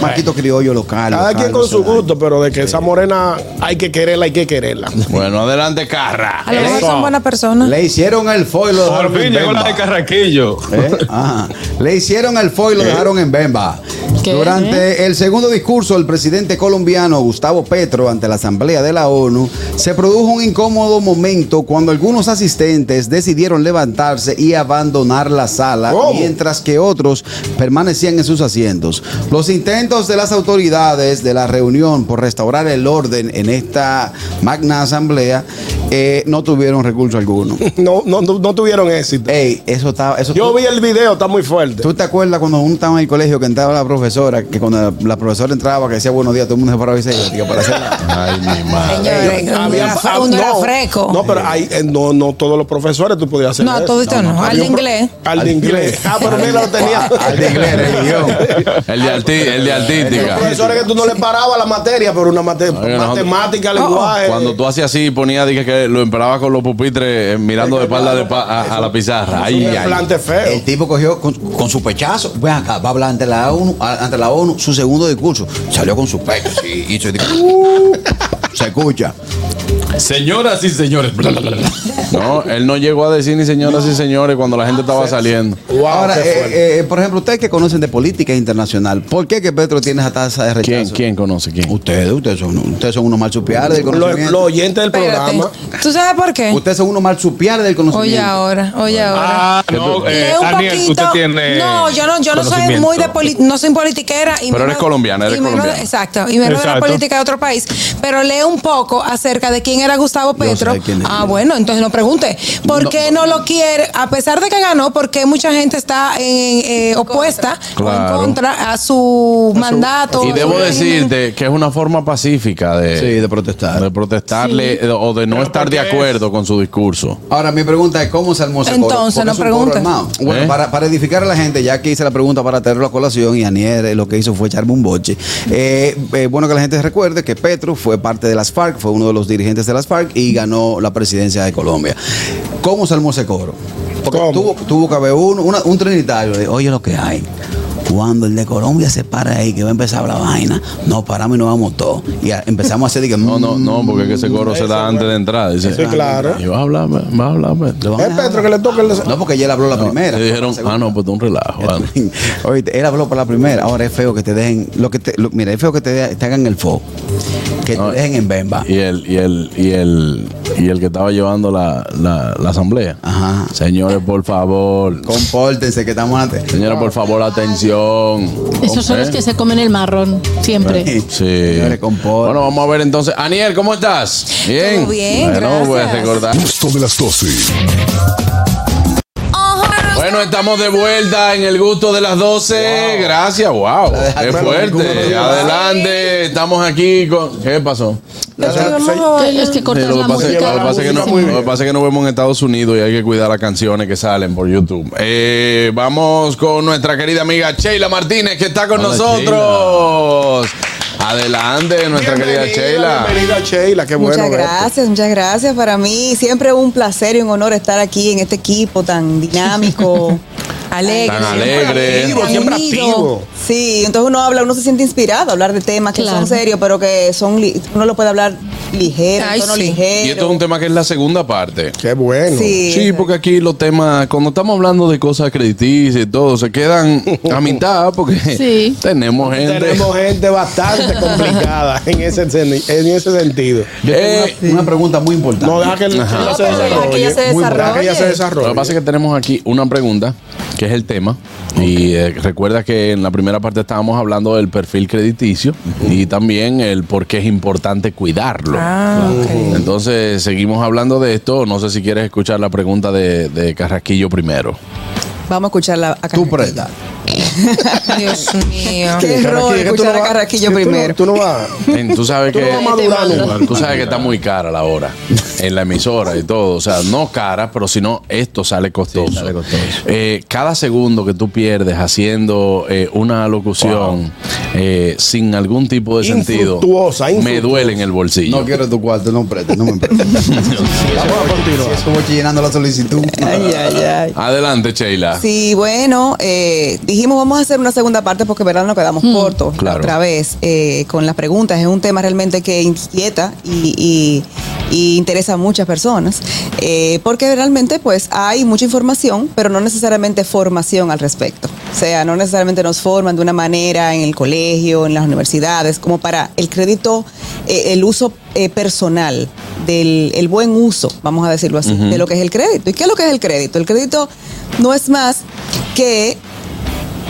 Maquito criollo local. Cada local, quien con su daño. gusto, pero de que esa morena hay que quererla, hay que quererla. Bueno, adelante, Carra. A lo mejor son buenas personas. Le hicieron el foil y lo Por dejaron fin en llegó la de Bemba. Carraquillo. ¿Eh? Ajá. Le hicieron el foil y lo dejaron en Bemba. Durante el segundo discurso del presidente colombiano Gustavo Petro ante la Asamblea de la ONU, se produjo un incómodo momento cuando algunos asistentes decidieron levantarse y abandonar la sala, ¿Cómo? mientras que otros permanecían en sus asientos. Los intentos de las autoridades de la reunión por restaurar el orden en esta magna asamblea eh, no tuvieron recurso alguno. No, no, no, no tuvieron éxito. Ey, eso estaba. Eso Yo vi el video, está muy fuerte. ¿Tú te acuerdas cuando uno estaba en el colegio que entraba la profesora, que cuando la, la profesora entraba, que decía buenos días, todo el mundo se paraba y se iba, tío, para hacer Ay, mi madre. Había- era, uno era no, fresco. No, pero hay, eh, no, no todos los profesores tú podías hacer No, eso. todito no. Al de inglés. Al de inglés. Ah, pero mira, lo tenía. Al de inglés, religión. El de, arti- el de artística. profesores que tú no le parabas la materia, pero una mate- Oiga, nosotros- matemática, lenguaje. Cuando tú hacías así y ponías dije, que lo emparaba con los pupitres eh, mirando de espalda de pa- a, a la pizarra. El tipo cogió con, con su pechazo. Ven acá, va a hablar ante la ONU, ante la ONU, su segundo discurso. Salió con su pecho y se dijo, "Uh", se escucha. Señoras y señores. No, él no llegó a decir ni señoras y señores cuando la gente estaba saliendo. Ahora, eh, eh, por ejemplo, ustedes que conocen de política internacional, ¿por qué que Petro tiene esa tasa de rechazo? ¿Quién, quién conoce quién? Ustedes, ustedes son, ustedes son unos marsupiales del conocimiento. los oyentes del Espérate. programa. ¿Tú sabes por qué? Ustedes son unos marsupiales del conocimiento. Oye ahora, oye ahora. Ah, no, eh, Lee un Daniel, poquito. usted tiene. no, yo no, yo no soy muy de poli- no soy politiquera. Y Pero menos- eres colombiana, eres colombiana. exacto, y menos de la política de otro país. Pero lee un poco acerca de quién era Gustavo Petro. sé quién es. Ah, bueno, entonces no pregunte. ¿Por qué no lo quiere? A pesar de que ganó, ¿por qué mucha gente está en, eh, opuesta o en contra a su mandato? Y debo decirte que es una forma pacífica de, Sí, de protestar. de protestarle eh, o de no estar de acuerdo con su discurso. Ahora, mi pregunta es: ¿cómo se armó ese coro? Entonces, Porque no pregunte. Bueno, ¿Eh? para, para edificar a la gente, ya que hice la pregunta para traerlo a colación y Anier eh, lo que hizo fue echarme un boche. Eh, eh, bueno, que la gente recuerde que Petro fue parte de las FARC, fue uno de los dirigentes de las FARC y ganó la presidencia de Colombia. ¿Cómo se armó ese coro? Porque ¿Cómo? tuvo, tuvo que haber uno, una- un trinitario. de, Oye, lo que hay. Cuando el de Colombia se para ahí, que va a empezar la vaina, nos paramos y nos vamos todos. Y empezamos a hacer, digo, No, no, no, porque es que ese coro se da antes de entrar. Dice, Sí, claro. Y va a hablar, va a hablar. pues. Es Petro que le toca el. No, porque ella habló la primera. Le dijeron, ah, no, pues un relajo. Oye, él habló por la primera. Ahora es feo que te dejen. Lo que te, lo- mira, es feo que te, de- te hagan el fo. Que No, te dejen en Bemba. Y el, y el, y el, y el que estaba llevando la, la, la asamblea. Ajá. Señores, por favor. Compórtense, que estamos antes. Señores, por favor, atención. Esos son los ¿Eh? que se comen el marrón, siempre. Sí. Señores, compórtense. Bueno, vamos a ver entonces. Aniel, ¿cómo estás? Bien. Todo bien, bueno, gracias. pues recordar. Gusto de las 12. Bueno, estamos de vuelta en el gusto de las 12. Gracias, wow. Qué fuerte. Adelante. Estamos aquí con. ¿Qué pasó? Es que Sí, cortas lo, que la pasa, es- música. lo que pasa es que no, lo que pasa es que nos vemos en Estados Unidos y hay que cuidar las canciones que salen por YouTube. Eh, vamos con nuestra querida amiga Sheila Martínez que está con Hola, nosotros. Adelante, nuestra querida Sheila. Bienvenida, Sheila. Qué bueno. muchas verte. gracias, muchas gracias. Para mí siempre un placer y un honor estar aquí en este equipo tan dinámico. Alegre. Tan alegre. Activo, siempre activo. Sí, entonces uno habla, uno se siente inspirado a hablar de temas que Claro. son serios, pero que son uno lo puede hablar ligero, Ay, en tono sí. ligero. Y esto es un tema que es la segunda parte. Qué bueno. Sí. Sí, porque aquí los temas, cuando estamos hablando de cosas crediticias y todo, se quedan a mitad porque Sí. tenemos gente. Tenemos gente bastante complicada en ese, en ese sentido. Yo tengo Eh, una, una pregunta muy importante. No, deja que, ella se No, pero deja desarrolle. que ella se Muy- deja que desarrolle. se Lo desarrolle. que pasa es que tenemos aquí una pregunta, que es el tema. Y eh, recuerda que en la primera parte estábamos hablando del perfil crediticio y también el por qué es importante cuidarlo. Ah. Entonces, seguimos hablando de esto. No sé si quieres escuchar la pregunta de, de Carrasquillo primero. Vamos a escucharla a Tú presta. Dios mío. Qué error que tú escuchar no a vas- Carraquillo que tú no- primero. Tú no vas. Men, Tú sabes Tú que no vas a madurar nunca. tú sabes que está muy cara la hora en la emisora y todo. O sea, no cara, pero si no, esto sale costoso. Sí, sale costoso. Eh, cada segundo que tú pierdes haciendo eh, una locución eh, sin algún tipo de sentido, Infructuosa, me infructuosa. duele en el bolsillo. No quiero tu cuarto, no prestes, no me prestes. Vamos a continuar. Estuvo llenando la solicitud. Ay, ay, ay. Adelante, Sheila. Sí, bueno, eh, dijimos vamos a hacer una segunda parte porque verdad nos quedamos cortos claro. otra vez eh, con las preguntas. Es un tema realmente que inquieta y, y- y interesa a muchas personas eh, porque realmente pues hay mucha información, pero no necesariamente formación al respecto. O sea, no necesariamente nos forman de una manera en el colegio, en las universidades, como para el crédito, eh, el uso eh, personal, del el buen uso, vamos a decirlo así, de lo que es el crédito. ¿Y qué es lo que es el crédito? El crédito no es más que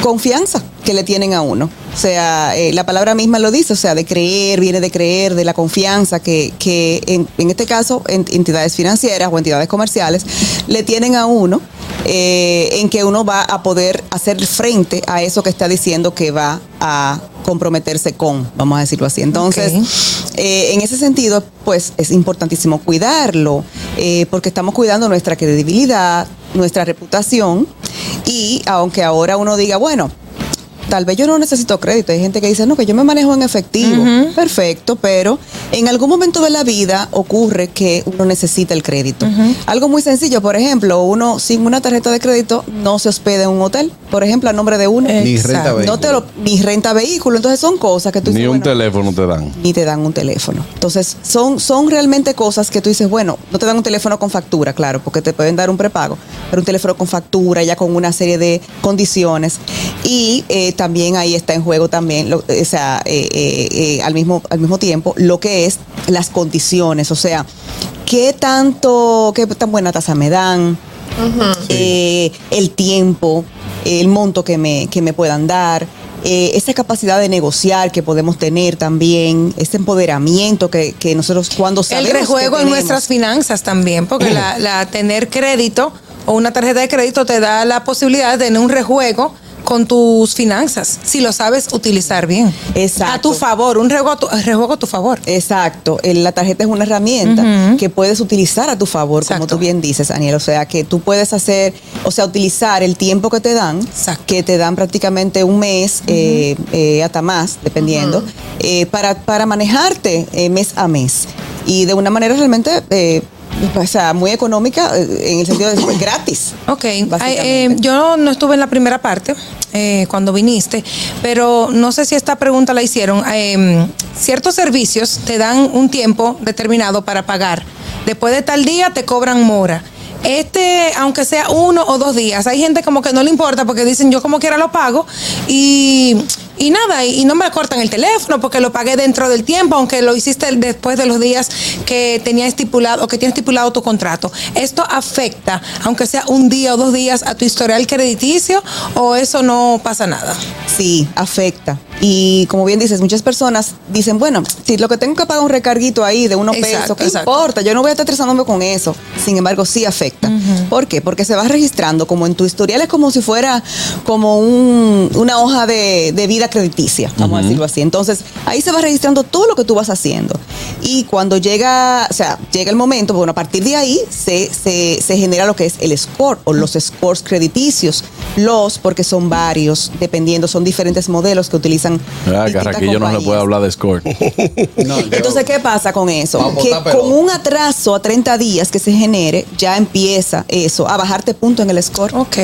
confianza que le tienen a uno. O sea, eh, la palabra misma lo dice, o sea, de creer, viene de creer, de la confianza que, que en, en este caso en- entidades financieras o entidades comerciales le tienen a uno eh, en que uno va a poder hacer frente a eso que está diciendo que va a comprometerse con, vamos a decirlo así. Entonces, eh, en ese sentido, pues es importantísimo cuidarlo, eh, porque estamos cuidando nuestra credibilidad, nuestra reputación, y aunque ahora uno diga, bueno, tal vez yo no necesito crédito. Hay gente que dice, no, que yo me manejo en efectivo. Perfecto, pero en algún momento de la vida ocurre que uno necesita el crédito. Algo muy sencillo, por ejemplo, uno sin una tarjeta de crédito no se hospeda en un hotel, por ejemplo, a nombre de uno. Ni renta No te lo, ni renta vehículo. Entonces son cosas que tú Ni dices, un bueno, teléfono te dan. ni te dan un teléfono. Entonces, son, son realmente cosas que tú dices, bueno, no te dan un teléfono con factura, claro, porque te pueden dar un prepago, pero un teléfono con factura, ya con una serie de condiciones. Y eh, también ahí está en juego también, lo- o sea, eh, eh, eh, al, mismo, al mismo tiempo, lo que es las condiciones, o sea, qué tanto, qué tan buena tasa me dan, eh, el tiempo, el monto que me, que me puedan dar, eh, esa capacidad de negociar que podemos tener también, ese empoderamiento que, que nosotros cuando El sabemos que rejuego en nuestras finanzas también, porque la, la tener crédito o una tarjeta de crédito te da la posibilidad de tener un rejuego con tus finanzas, si lo sabes utilizar bien. Exacto. A tu favor, un rejuego a tu, rejuego a tu favor. Exacto, la tarjeta es una herramienta que puedes utilizar a tu favor, como tú bien dices, Daniel. O sea, que tú puedes hacer, o sea, utilizar el tiempo que te dan, que te dan prácticamente un mes, eh, eh, hasta más, dependiendo, eh, para, para manejarte eh, mes a mes. Y de una manera realmente, eh, o sea, muy económica, eh, en el sentido de pues, gratis. Ok, Ay, eh, yo no estuve en la primera parte eh, cuando viniste, pero no sé si esta pregunta la hicieron. Eh, ciertos servicios te dan un tiempo determinado para pagar. Después de tal día te cobran mora. Este, aunque sea uno o dos días, hay gente como que no le importa porque dicen yo como quiera lo pago y, y nada, y, no me cortan el teléfono porque lo pagué dentro del tiempo, aunque lo hiciste después de los días que tenía estipulado o que tiene estipulado tu contrato. ¿Esto afecta, aunque sea un día o dos días, a tu historial crediticio o eso no pasa nada? Sí, afecta. Y como bien dices, muchas personas dicen, bueno, si lo que tengo que pagar un recarguito ahí de unos Exacto, pesos, ¿qué exacto. importa? Yo no voy a estar estresándome con eso. Sin embargo, sí afecta. ¿Por qué? Porque se va registrando como en tu historial, es como si fuera como un- una hoja de, de vida crediticia, vamos a decirlo así. Entonces, ahí se va registrando todo lo que tú vas haciendo. Y cuando llega, o sea, llega el momento, bueno, a partir de ahí se, se, se genera lo que es el score o los scores crediticios. Los, porque son varios, dependiendo, son diferentes modelos que utilizan Ah, distintas Carraquillo no se compañías. puede hablar de score. Entonces, ¿qué pasa con eso? Que con un atraso a 30 días que se genere, ya empieza eso, a bajarte punto en el score. Ok.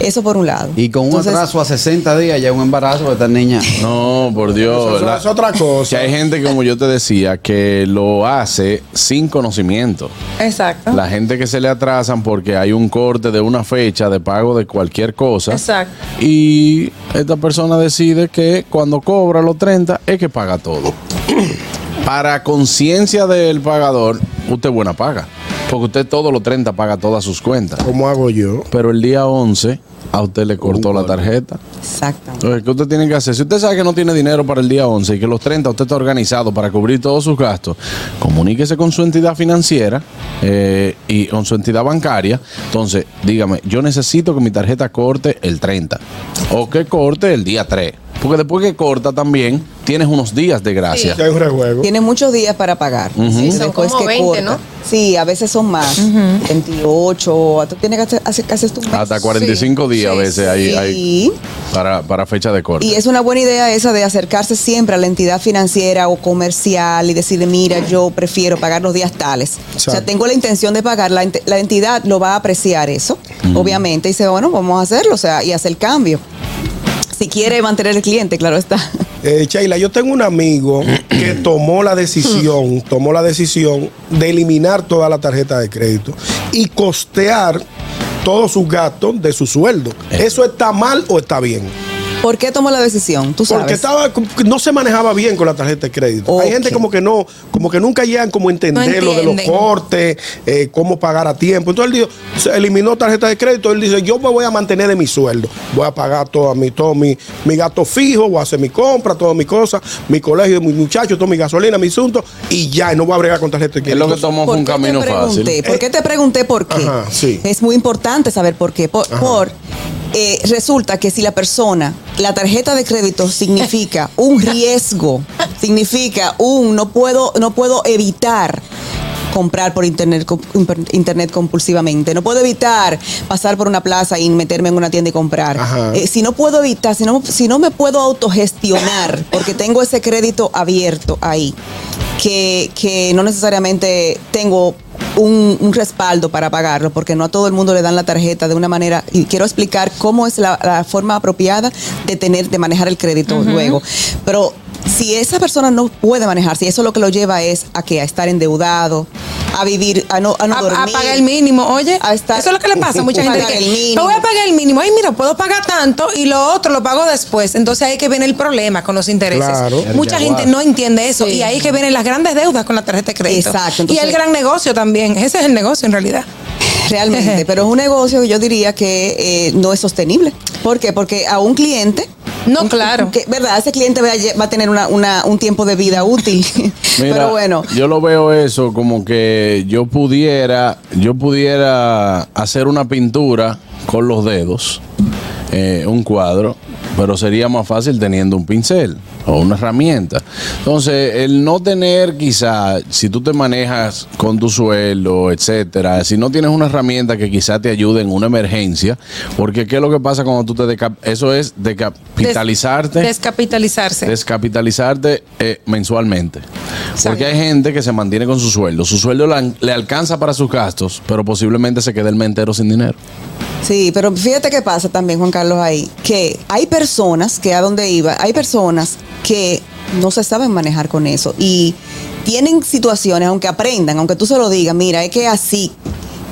Eso por un lado. Y con un atraso a 60 días ya un embarazo de esta niña. No, por Dios. Eso- eso es otra cosa. Que hay gente, como yo te decía, que lo hace sin conocimiento. Exacto. La gente que se le atrasan porque hay un corte de una fecha de pago de cualquier cosa. Exacto. Y esta persona decide que cuando cobra los 30 es que paga todo. Para conciencia del pagador, usted buena paga. Porque usted todos los 30 paga todas sus cuentas. ¿Cómo hago yo? Pero el día 11 a usted le cortó la tarjeta. Exacto. Entonces, ¿qué usted tiene que hacer? Si usted sabe que no tiene dinero para el día 11 y que los 30 usted está organizado para cubrir todos sus gastos, comuníquese con su entidad financiera eh, y con su entidad bancaria. Entonces, dígame, yo necesito que mi tarjeta corte el 30 o que corte el día 3. Porque después que corta también, tienes unos días de gracia. hay un rejuego. Tiene muchos días para pagar. Sí, Son después como que 20, corta. ¿no? Sí, a veces son más. 28. Tú tienes que hacer, hacer, hacer tu mes. Hasta 45 días a veces hay, hay Sí. para, para fecha de corte. Y es una buena idea esa de acercarse siempre a la entidad financiera o comercial y decir, mira, yo prefiero pagar los días tales. O sea, tengo la intención de pagar, la, ent- la entidad lo va a apreciar eso, obviamente, y dice, bueno, vamos a hacerlo, o sea, y hacer el cambio. Si quiere mantener el cliente, claro está. Eh, Sheila, yo tengo un amigo que tomó la decisión, tomó la decisión de eliminar toda la tarjeta de crédito y costear todos sus gastos de su sueldo. ¿Eso está mal o está bien? ¿Por qué tomó la decisión? Tú sabes. Porque estaba, no se manejaba bien con la tarjeta de crédito. Hay gente como que no, como que nunca llegan como a entender No lo de los cortes, eh, cómo pagar a tiempo. Entonces él dijo, se eliminó tarjeta de crédito. Él dice, yo me voy a mantener de mi sueldo. Voy a pagar todo mi, todo mi, mi gasto fijo, voy a hacer mi compra, todas mis cosas, mi colegio, mis muchachos, toda mi gasolina, mi asunto, y ya, y no voy a bregar con tarjeta de Es crédito. lo que tomó fue un ¿Por qué te camino fácil. ¿Por qué te pregunté por qué? Ajá, sí. Es muy importante saber por qué. Por, por, eh, resulta que si la persona, la tarjeta de crédito significa un riesgo, significa un no puedo, no puedo evitar comprar por internet, internet compulsivamente. No puedo evitar pasar por una plaza y meterme en una tienda y comprar. Eh, si no puedo evitar, si no, si no me puedo autogestionar, porque tengo ese crédito abierto ahí, que, que no necesariamente tengo un, un respaldo para pagarlo, porque no a todo el mundo le dan la tarjeta de una manera, y quiero explicar cómo es la, la forma apropiada de tener, de manejar el crédito luego. Pero si esa persona no puede manejarse, y eso lo que lo lleva es a que a estar endeudado, a vivir, a no, a no A, a dormir. pagar el mínimo, oye. A estar- eso es lo que le pasa a mucha gente. Pagar que, el mínimo. "No voy a pagar el mínimo. Ay, mira, puedo pagar tanto y lo otro lo pago después. Entonces ahí es que viene el problema con los intereses. Claro. Mucha El gente no entiende eso. Y ahí es que vienen las grandes deudas con la tarjeta de crédito. Exacto, y el gran negocio también. Ese es el negocio en realidad. Realmente, pero es un negocio que yo diría que eh, no es sostenible. ¿Por qué? Porque a un cliente... No, claro. que, ¿Verdad? Ese cliente va a, lle- va a tener una, una- un tiempo de vida útil. Mira, pero bueno, yo lo veo eso como que yo pudiera, yo pudiera hacer una pintura con los dedos, eh, un cuadro, pero sería más fácil teniendo un pincel o una herramienta. Entonces, el no tener quizá, si tú te manejas con tu sueldo, etcétera, si no tienes una herramienta que quizá te ayude en una emergencia, porque qué es lo que pasa cuando tú te deca- eso es decapitalizarte. Des- descapitalizarse. Descapitalizarte eh, mensualmente. Porque hay gente que se mantiene con su sueldo. Su sueldo le, alcanza para sus gastos, pero posiblemente se quede el mes entero sin dinero. Sí, pero fíjate qué pasa también, Juan Carlos, ahí. Que hay personas, que a donde iba, hay personas que no se saben manejar con eso. Y tienen situaciones, aunque aprendan, aunque tú se lo digas, mira, es que así.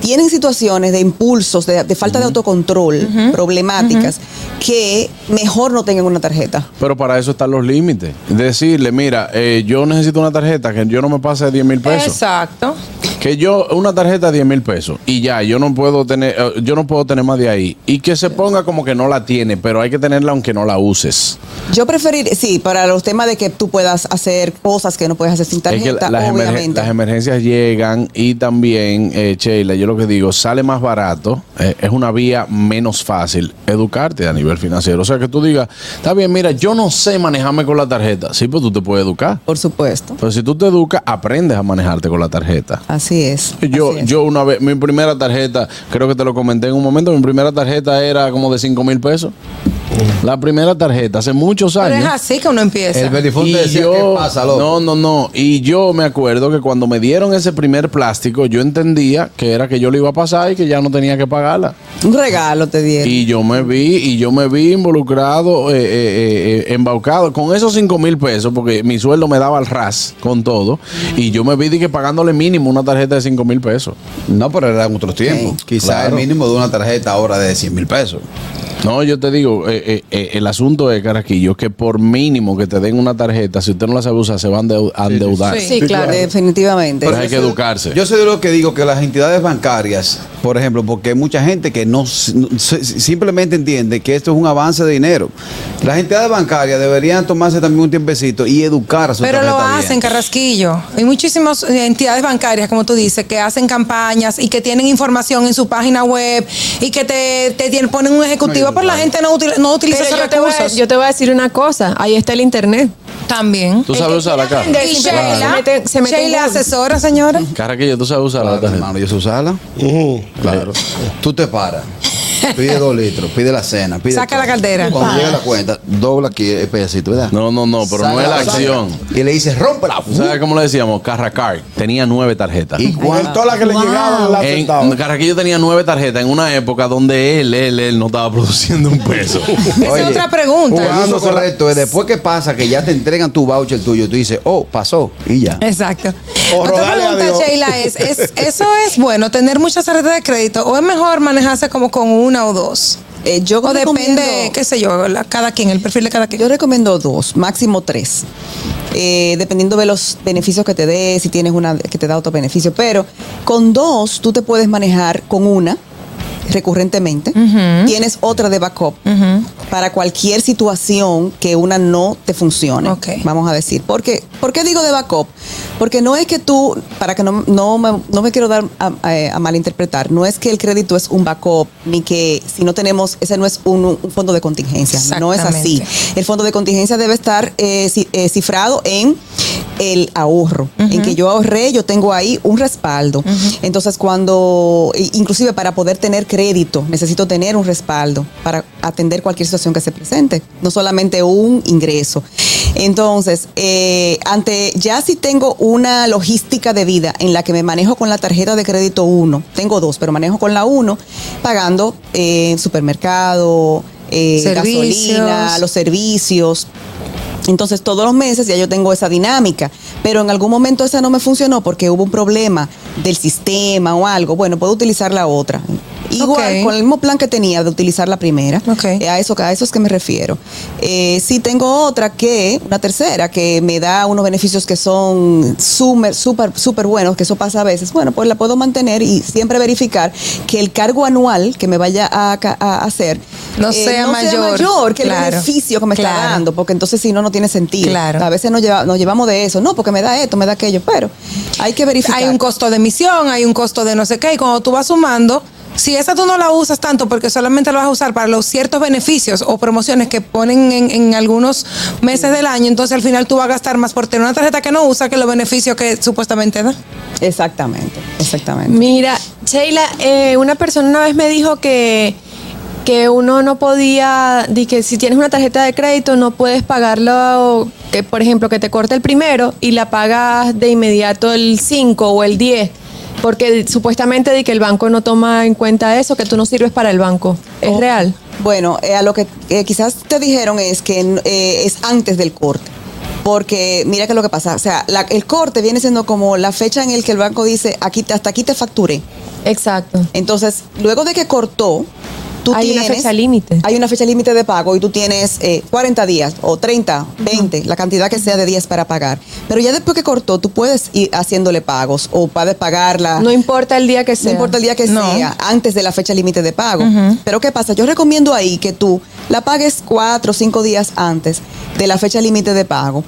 Tienen situaciones de impulsos, de, de falta de autocontrol, problemáticas, que mejor no tengan una tarjeta. Pero para eso están los límites. Decirle, mira, eh, yo necesito una tarjeta que yo no me pase de 10 mil pesos. Exacto. Que yo, una tarjeta de 10 mil pesos y ya, yo no puedo tener, eh, yo no puedo tener más de ahí. Y que se ponga como que no la tiene, pero hay que tenerla aunque no la uses. Yo preferir, sí, para los temas de que tú puedas hacer cosas que no puedes hacer sin Es que tarjeta, las, emergen- obviamente. las emergencias llegan y también, eh, Sheila, yo lo que digo, sale más barato, eh, es una vía menos fácil educarte a nivel financiero. O sea, que tú digas, está bien, mira, yo no sé manejarme con la tarjeta. Sí, pues tú te puedes educar. Por supuesto. Pero si tú te educas, aprendes a manejarte con la tarjeta. Así es. Yo, así es. yo una vez, mi primera tarjeta, creo que te lo comenté en un momento, mi primera tarjeta era como de 5 mil pesos. La primera tarjeta, hace muchos Pero años. es así que uno empieza. El Belifonte decía, yo- ¿qué pasa, loco? No, no, no. Y yo me acuerdo que cuando me dieron ese primer plástico, yo entendía que era que yo lo iba a pasar y que ya no tenía que pagarla. Un regalo te dieron. Y yo me vi, y yo me vi involucrado, eh, eh, eh, embaucado con esos 5 mil pesos, porque mi sueldo me daba al ras con todo. Y yo me vi de que pagándole mínimo una tarjeta de 5 mil pesos. No, pero era en otros tiempos. Quizás Claro. el mínimo de una tarjeta ahora de 100 mil pesos. No, yo te digo, eh, eh, eh, el asunto es, Caraquillo, que por mínimo que te den una tarjeta, si usted no la sabe usar, se va a endeu- a endeudar. Sí, claro, definitivamente. Pero hay que educarse. Yo soy de lo que digo que las entidades bancarias, por ejemplo, porque hay mucha gente que no, no- simplemente entiende que esto es un avance de dinero. Las entidades bancarias deberían tomarse también un tiempecito y educar a su Pero lo tarjeta bien. hacen, Carrasquillo. Hay muchísimas eh, entidades bancarias, como tú dices, que hacen campañas y que tienen información en su página web y que te, te ponen un ejecutivo, pero la gente no, util- no utiliza Pero esos yo te, voy a, recursos. yo te voy a decir una cosa, ahí está el internet. También. ¿Tú sabes usar la cara? Y Sheila, Se mete- se mete Sheila asesora, señora. Caraquillo, ¿tú sabes usar la tarjeta? hermano, yo sé usarla. Claro. Tú te paras. Pide dos litros, pide la cena, pide Saca todo. la cartera. Cuando llega la cuenta, dobla aquí el pedacito, ¿verdad? No, no, no, pero no es la Saca, acción. saca. Y le dice, rómpela. ¿Tú ¿Sabes cómo le decíamos? Carracar. Tenía nueve tarjetas. ¿Y cuánto? Todas las que le llegaban las En. Carraquillo tenía nueve tarjetas en una época donde él, él, él no estaba produciendo un peso. Esa es otra pregunta. Uso correcto es después que pasa que ya te entregan tu voucher tuyo, tú dices, oh, pasó, y ya. Exacto. O Otra pregunta. Sheila, es, es, ¿eso es bueno, tener muchas tarjetas de crédito o es mejor manejarse como con una o dos? Eh, yo depende, qué sé yo, la- cada quien, el perfil de cada quien. Yo recomiendo dos, máximo tres. Eh, dependiendo de los beneficios que te dé, si tienes una que te da otro beneficio. Pero con dos, tú te puedes manejar con una recurrentemente. Tienes otra de backup para cualquier situación que una no te funcione. Vamos a decir. ¿Por qué? ¿Por qué digo de backup? Porque no es que tú, para que no, no, me, no me quiero dar a, a- a malinterpretar, no es que el crédito es un backup, ni que si no tenemos, ese no es un, un fondo de contingencia. No es así. El fondo de contingencia debe estar eh, eh, cifrado en el ahorro, en en que yo ahorré, yo tengo ahí un respaldo. Entonces, cuando, inclusive para poder tener crédito, necesito tener un respaldo para atender cualquier situación que se presente, no solamente un ingreso. Entonces, eh, ante ya si tengo una logística de vida en la que me manejo con la tarjeta de crédito 1, tengo dos, pero manejo con la 1, pagando eh, supermercado, eh, gasolina, los servicios. Entonces todos los meses ya yo tengo esa dinámica, pero en algún momento esa no me funcionó porque hubo un problema del sistema o algo. Bueno, puedo utilizar la otra. Igual, Ok. con el mismo plan que tenía de utilizar la primera. Eh, a, eso, a eso es que me refiero. Eh, sí tengo otra que, una tercera, que me da unos beneficios que son súper, súper, súper buenos, que eso pasa a veces. Bueno, pues la puedo mantener y siempre verificar que el cargo anual que me vaya a, hacer No sea mayor. mayor que Claro. el beneficio que me está dando, porque entonces si no, no tiene sentido. Claro. A veces nos, lleva- nos llevamos de eso, no, porque me da esto, me da aquello, pero hay que verificar. Hay un costo de emisión, hay un costo de no sé qué, y cuando tú vas sumando, si esa tú no la usas tanto porque solamente la vas a usar para los ciertos beneficios o promociones que ponen en, en algunos meses del año, entonces al final tú vas a gastar más por tener una tarjeta que no usa que los beneficios que supuestamente da. Exactamente, exactamente. Mira, Sheila, eh, una persona una vez me dijo que, que uno no podía, di que si tienes una tarjeta de crédito no puedes pagarlo, que por ejemplo que te corte el primero y la pagas de inmediato el 5 o el 10. Porque supuestamente di que el banco no toma en cuenta eso, que tú no sirves para el banco. ¿Es Oh. real? Bueno, eh, a lo que eh, quizás te dijeron es que eh, es antes del corte. Porque mira que lo que pasa, o sea, la- el corte viene siendo como la fecha en el que el banco dice, aquí hasta aquí te facturé. Exacto. Entonces, luego de que cortó, tú Hay una tienes- fecha límite. Hay una fecha límite de pago y tú tienes eh, 40 días o 30, 20, la cantidad que sea de días para pagar. Pero ya después que cortó, tú puedes ir haciéndole pagos o puedes pagarla. No importa el día que sea. No importa el día que No. sea, antes de la fecha límite de pago. Pero ¿qué pasa? Yo recomiendo ahí que tú la pagues cuatro o cinco días antes de la fecha límite de pago.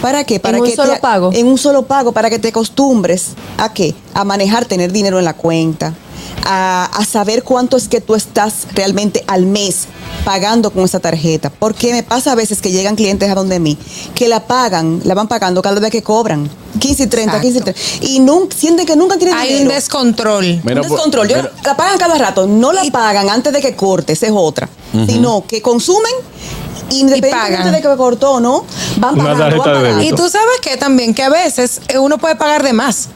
¿Para qué? Para un que solo te- pago? En un solo pago, para que te acostumbres a qué? A manejar, tener dinero en la cuenta, a, a saber cuánto es que tú estás realmente al mes pagando con esa tarjeta. Porque me pasa a veces que llegan clientes a donde mí que la pagan, la van pagando cada vez que cobran. 15 y 30, 15 y 30. Y nun- sienten que nunca tienen Hay dinero. un descontrol. Mira, un descontrol. Yo- mira. la pagan cada rato. No la pagan antes de que corte, esa es otra. Sino que consumen independientemente de que cortó o no, van pagando, van pagando. Y tú sabes que también que a veces eh, uno puede pagar de más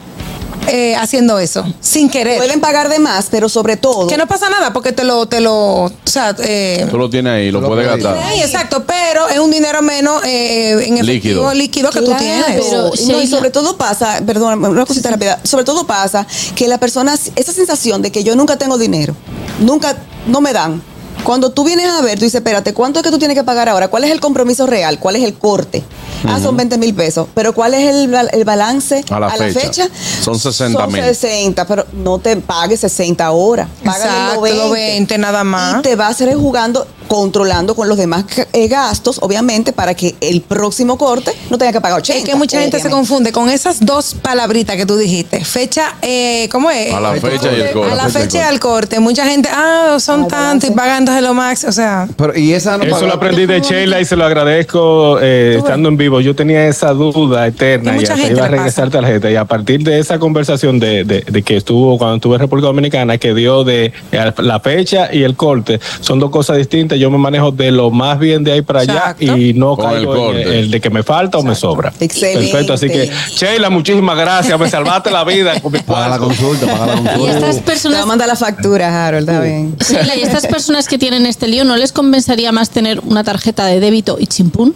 eh, haciendo eso, sin querer. Pueden pagar de más, pero sobre todo. Que no pasa nada porque te lo, te lo, o sea, eh, Tú lo tienes ahí, lo puedes gastar. Sí, exacto, pero es un dinero menos eh, en efectivo Líquido. líquido, que tú tienes. no, y sobre todo pasa, perdón, una cosita rápida, sobre todo pasa que la persona, esa sensación de que yo nunca tengo dinero, nunca, no me dan. Cuando tú vienes a ver, tú dices, espérate, ¿cuánto es que tú tienes que pagar ahora? ¿Cuál es el compromiso real? ¿Cuál es el corte? Ah, son 20 mil pesos. Pero ¿cuál es el, el balance A la fecha. Son 60 Son mil. 60, pero no te pagues 60 ahora. Págale Exacto, los los 20. 20 nada más. Y te vas a ir jugando, controlando con los demás eh, gastos, obviamente, para que el próximo corte no tenga que pagar 80. Es que mucha gente se confunde con esas dos palabritas que tú dijiste. Fecha, eh, ¿cómo es? A la fecha y el corte. A la fecha y al corte. Mucha gente, ah, son tantos y pagándose lo más. O sea, Pero, y esa no Eso lo aprendí de Sheila y se lo agradezco eh, estando en vivo. Yo tenía esa duda eterna Y y hasta iba a regresar tarjeta. Y a partir de esa conversación de, de- de que estuvo cuando estuve en República Dominicana, que dio de eh, la fecha y el corte, son dos cosas distintas. Yo me manejo de lo más bien de ahí para allá Exacto. y no Con el caigo en el, el de que me falta o me sobra. Excelente. Perfecto. Así que, Sheila, muchísimas gracias. Me salvaste la vida con mi Paga la consulta, paga la Y consulta. estas Te va a personas, mandar la factura, Harold, está bien. Sheila, y estas personas que tienen este lío, ¿no les compensaría más tener una tarjeta de débito y chimpún?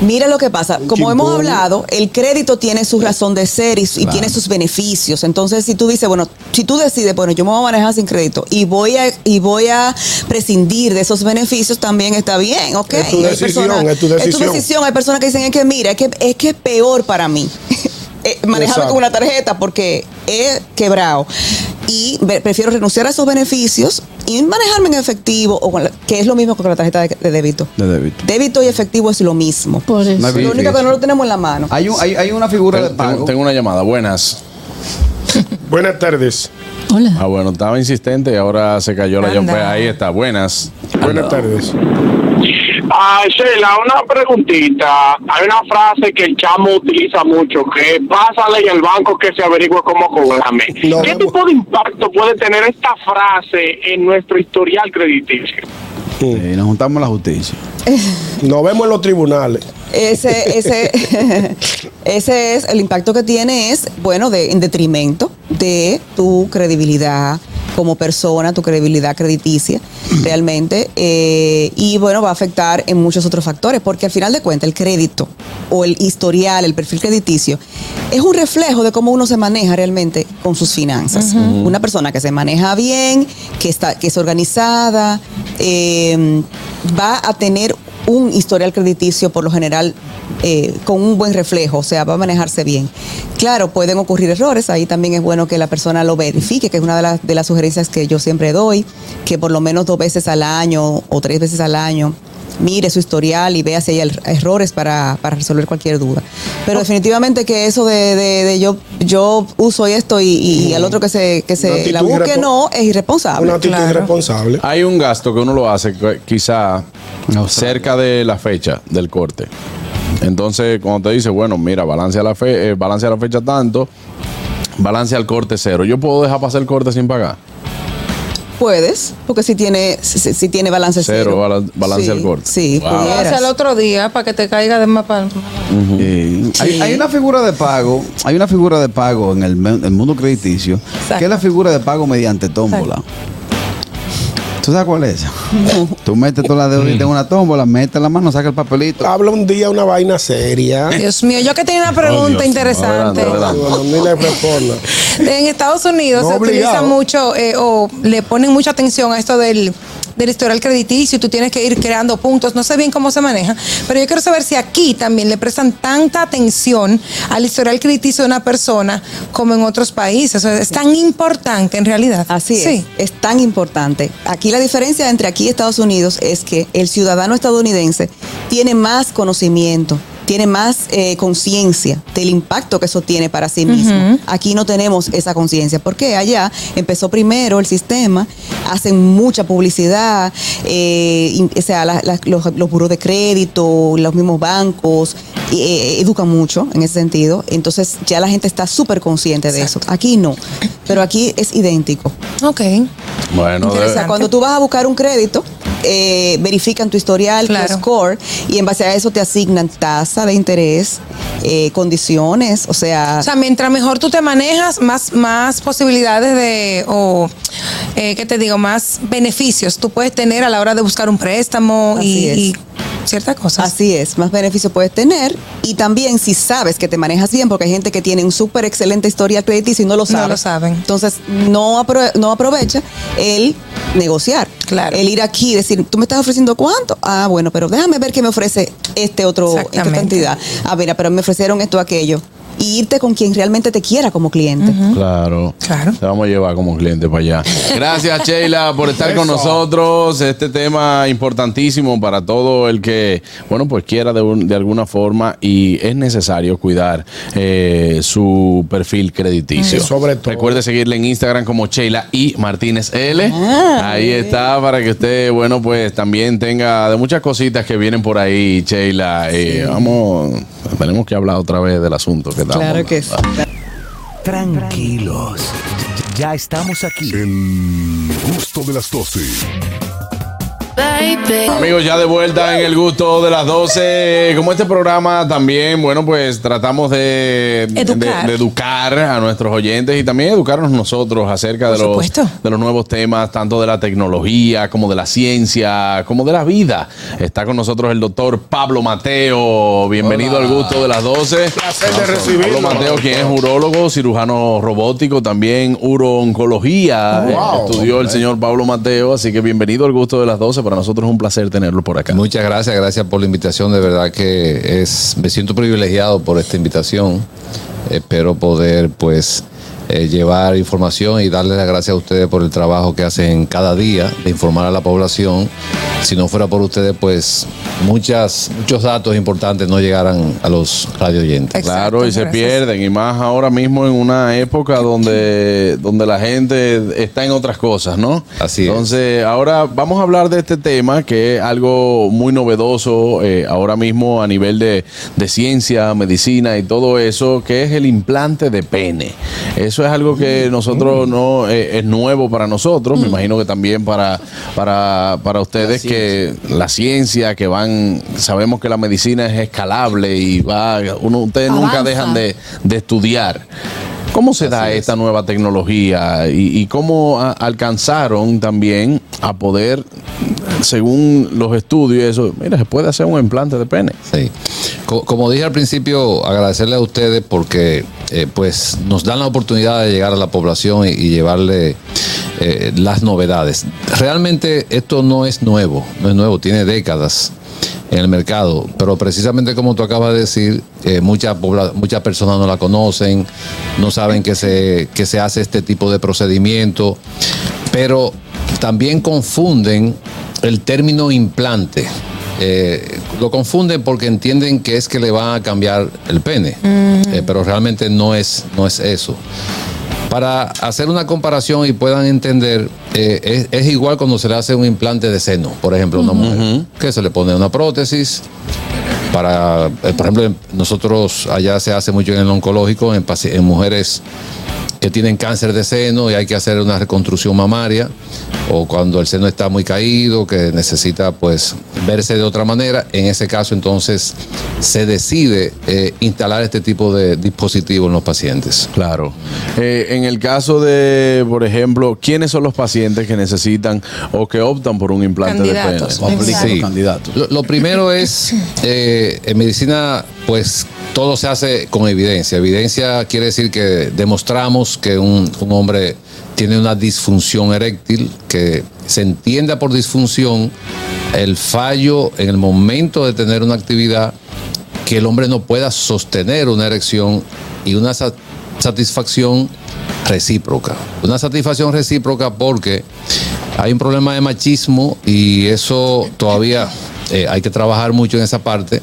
Mira lo que pasa, como hemos hablado, el crédito tiene su razón de ser y, y tiene sus beneficios. Entonces, si tú dices, bueno, si tú decides, bueno, yo me voy a manejar sin crédito y voy a y voy a prescindir de esos beneficios, también está bien, ¿ok? Es tu Hay decisión, personas- es tu decisión. decisión. Hay personas que dicen, es que mira, es que es, que es peor para mí. Eh, manejarme Exacto. con una tarjeta porque he quebrado y prefiero renunciar a esos beneficios y manejarme en efectivo o con la- que es lo mismo que con la tarjeta de, de débito. De débito. Débito y efectivo es lo mismo. Por eso. No es lo único que no lo tenemos en la mano. Hay, un- hay, hay una figura de Tengo, pago. tengo una llamada. Buenas. Buenas tardes. Hola. Ah, bueno, estaba insistente y ahora se cayó la llamada. Ahí está. Buenas. Buenas tardes. Ah, Sheila, una preguntita. Hay una frase que el chamo utiliza mucho, que es, pásale en el banco que se averigüe cómo cobrarme. ¿Qué tipo de impacto puede tener esta frase en nuestro historial crediticio? Sí, nos juntamos en la justicia. Nos vemos en los tribunales. Ese, ese, ese es el impacto que tiene es, bueno, de, en detrimento de tu credibilidad como persona, tu credibilidad crediticia, realmente. eh, y bueno, va a afectar en muchos otros factores, porque al final de cuentas el crédito o el historial, el perfil crediticio, es un reflejo de cómo uno se maneja realmente con sus finanzas. Una persona que se maneja bien, que, está, que es organizada, eh, va a tener un historial crediticio por lo general eh, con un buen reflejo, o sea, va a manejarse bien. Claro, pueden ocurrir errores, ahí también es bueno que la persona lo verifique, que es una de las, de las sugerencias que yo siempre doy, que por lo menos dos veces al año o tres veces al año mire su historial y vea si hay er- errores para, para resolver cualquier duda. Pero definitivamente que eso de, de- de yo, yo uso esto y, y al otro que se, que se la busque, no, es irresponsable. Una actitud irresponsable. Hay un gasto que uno lo hace quizá cerca de la fecha del corte. Entonces, cuando te dice, bueno, mira, balance a la, fe, eh, balance a la fecha tanto, balance al corte cero. ¿Yo puedo dejar pasar el corte sin pagar? Puedes, porque si tiene, si, si tiene balance cero. Cero, bala- balance Sí, al corte. Sí, Wow. el otro día para que te caiga de más hay, hay una figura de pago, hay una figura de pago en el mundo crediticio, que es la figura de pago mediante tómbola. ¿Tú sabes cuál es? Tú metes toda la deudita en una tómbola, metes la mano, saca el papelito. Habla un día una vaina seria. Dios mío, yo que tenía una pregunta interesante. No, ni le responda. En Estados Unidos No se utiliza mucho eh, o le ponen mucha atención a esto del, del historial crediticio y tú tienes que ir creando puntos. No sé bien cómo se maneja, pero yo quiero saber si aquí también le prestan tanta atención al historial crediticio de una persona como en otros países. O sea, es tan importante en realidad. Así Sí. es, es tan importante. Aquí la diferencia entre aquí y Estados Unidos es que el ciudadano estadounidense tiene más conocimiento, tiene más eh, conciencia del impacto que eso tiene para sí mismo. Aquí no tenemos esa conciencia, porque allá empezó primero el sistema, hacen mucha publicidad, eh, o sea, la- la- los, los buros de crédito, los mismos bancos, eh, educan mucho en ese sentido. Entonces ya la gente está súper consciente de eso. Aquí no, pero aquí es idéntico. Ok. Bueno, O sea, cuando tú vas a buscar un crédito, eh, verifican tu historial, tu score, y en base a eso te asignan tasa de interés, eh, condiciones, o sea... O sea, mientras mejor tú te manejas, más, más posibilidades de, o, eh, ¿qué te digo? Más beneficios tú puedes tener a la hora de buscar un préstamo Así y, es. y ciertas cosas. Así es, más beneficio puedes tener y también si sabes que te manejas bien, porque hay gente que tiene un súper excelente historial crediticio y no lo No sabe. lo saben. Entonces no, apro- no aprovecha el negociar. Claro. El ir aquí y decir, tú me estás ofreciendo cuánto? Ah, bueno, pero déjame ver qué me ofrece este otro, esta cantidad. Ah, mira, pero me ofrecieron esto, aquello. Y irte con quien realmente te quiera como cliente. Claro. Claro. Te vamos a llevar como cliente para allá. Gracias, Sheila, por estar con nosotros. Este tema importantísimo para todo el que, bueno, pues quiera de, un- de alguna forma y es necesario cuidar eh, su perfil crediticio. Sí, sobre todo. Recuerde seguirle en Instagram como Sheila y Martínez L. Ah, ahí está para que usted, bueno, pues también tenga de muchas cositas que vienen por ahí, Sheila. Eh, vamos, tenemos que hablar otra vez del asunto que Claro que sí. Tranquilos. Ya estamos aquí. El gusto de las 12. Amigos, ya de vuelta en el gusto de las 12. Como este programa también, bueno, pues tratamos de Educar. de- de educar a nuestros oyentes y también educarnos nosotros acerca de los, de los nuevos temas, tanto de la tecnología como de la ciencia, como de la vida. Está con nosotros el doctor Pablo Mateo. Bienvenido Hola. al gusto de las 12. Placer de recibirlo. Pablo Mateo, quien es urólogo, cirujano robótico, también urooncología. Wow. Estudió el señor Pablo Mateo, así que bienvenido al gusto de las 12. Para nosotros es un placer tenerlo por acá. Muchas gracias, gracias por la invitación. De verdad que es, me siento privilegiado por esta invitación. Espero poder, pues, eh, llevar información y darles las gracias a ustedes por el trabajo que hacen cada día de informar a la población. Si no fuera por ustedes, pues muchas, muchos datos importantes no llegaran a los radio oyentes. Claro, y se pierden, y más ahora mismo en una época donde, donde la gente está en otras cosas, ¿no? Así es. Entonces, ahora vamos a hablar de este tema que es algo muy novedoso eh, ahora mismo a nivel de, de ciencia, medicina y todo eso, que es el implante de pene. Eso es algo que nosotros no eh, es nuevo para nosotros, me imagino que también para, para, para ustedes que la ciencia, que van, sabemos que la medicina es escalable y va, uno, ustedes nunca dejan de, de estudiar. ¿Cómo se da esta nueva tecnología y, y cómo a- alcanzaron también a poder, según los estudios, eso, mira, se puede hacer un implante de pene? Sí. Co- Como dije al principio, agradecerle a ustedes porque eh, pues nos dan la oportunidad de llegar a la población y, llevarle eh, las novedades. Realmente esto no es nuevo, no es nuevo, tiene décadas en el mercado, pero precisamente como tú acabas de decir, eh, muchas muchas personas no la conocen, no saben que se, que se hace este tipo de procedimiento, pero también confunden el término implante. Eh, lo confunden porque entienden que es que le van a cambiar el pene, Eh, pero realmente no es, no es eso. Para hacer una comparación y puedan entender, eh, es, es igual cuando se le hace un implante de seno, por ejemplo, a una mujer, que se le pone una prótesis. Para, eh, por ejemplo, nosotros allá se hace mucho en el oncológico, en mujeres que tienen cáncer de seno y hay que hacer una reconstrucción mamaria o cuando el seno está muy caído, que necesita pues verse de otra manera, en ese caso entonces se decide eh, instalar este tipo de dispositivo en los pacientes. Claro. Eh, en el caso de, por ejemplo, ¿quiénes son los pacientes que necesitan o que optan por un implante Candidatos, de pene? Sí. candidatos. Lo, lo primero es, eh, en medicina, pues todo se hace con evidencia. Evidencia quiere decir que demostramos que un, hombre tiene una disfunción eréctil, que se entienda por disfunción el fallo en el momento de tener una actividad, que el hombre no pueda sostener una erección y una sa- satisfacción recíproca. Una satisfacción recíproca porque hay un problema de machismo y eso todavía eh, hay que trabajar mucho en esa parte.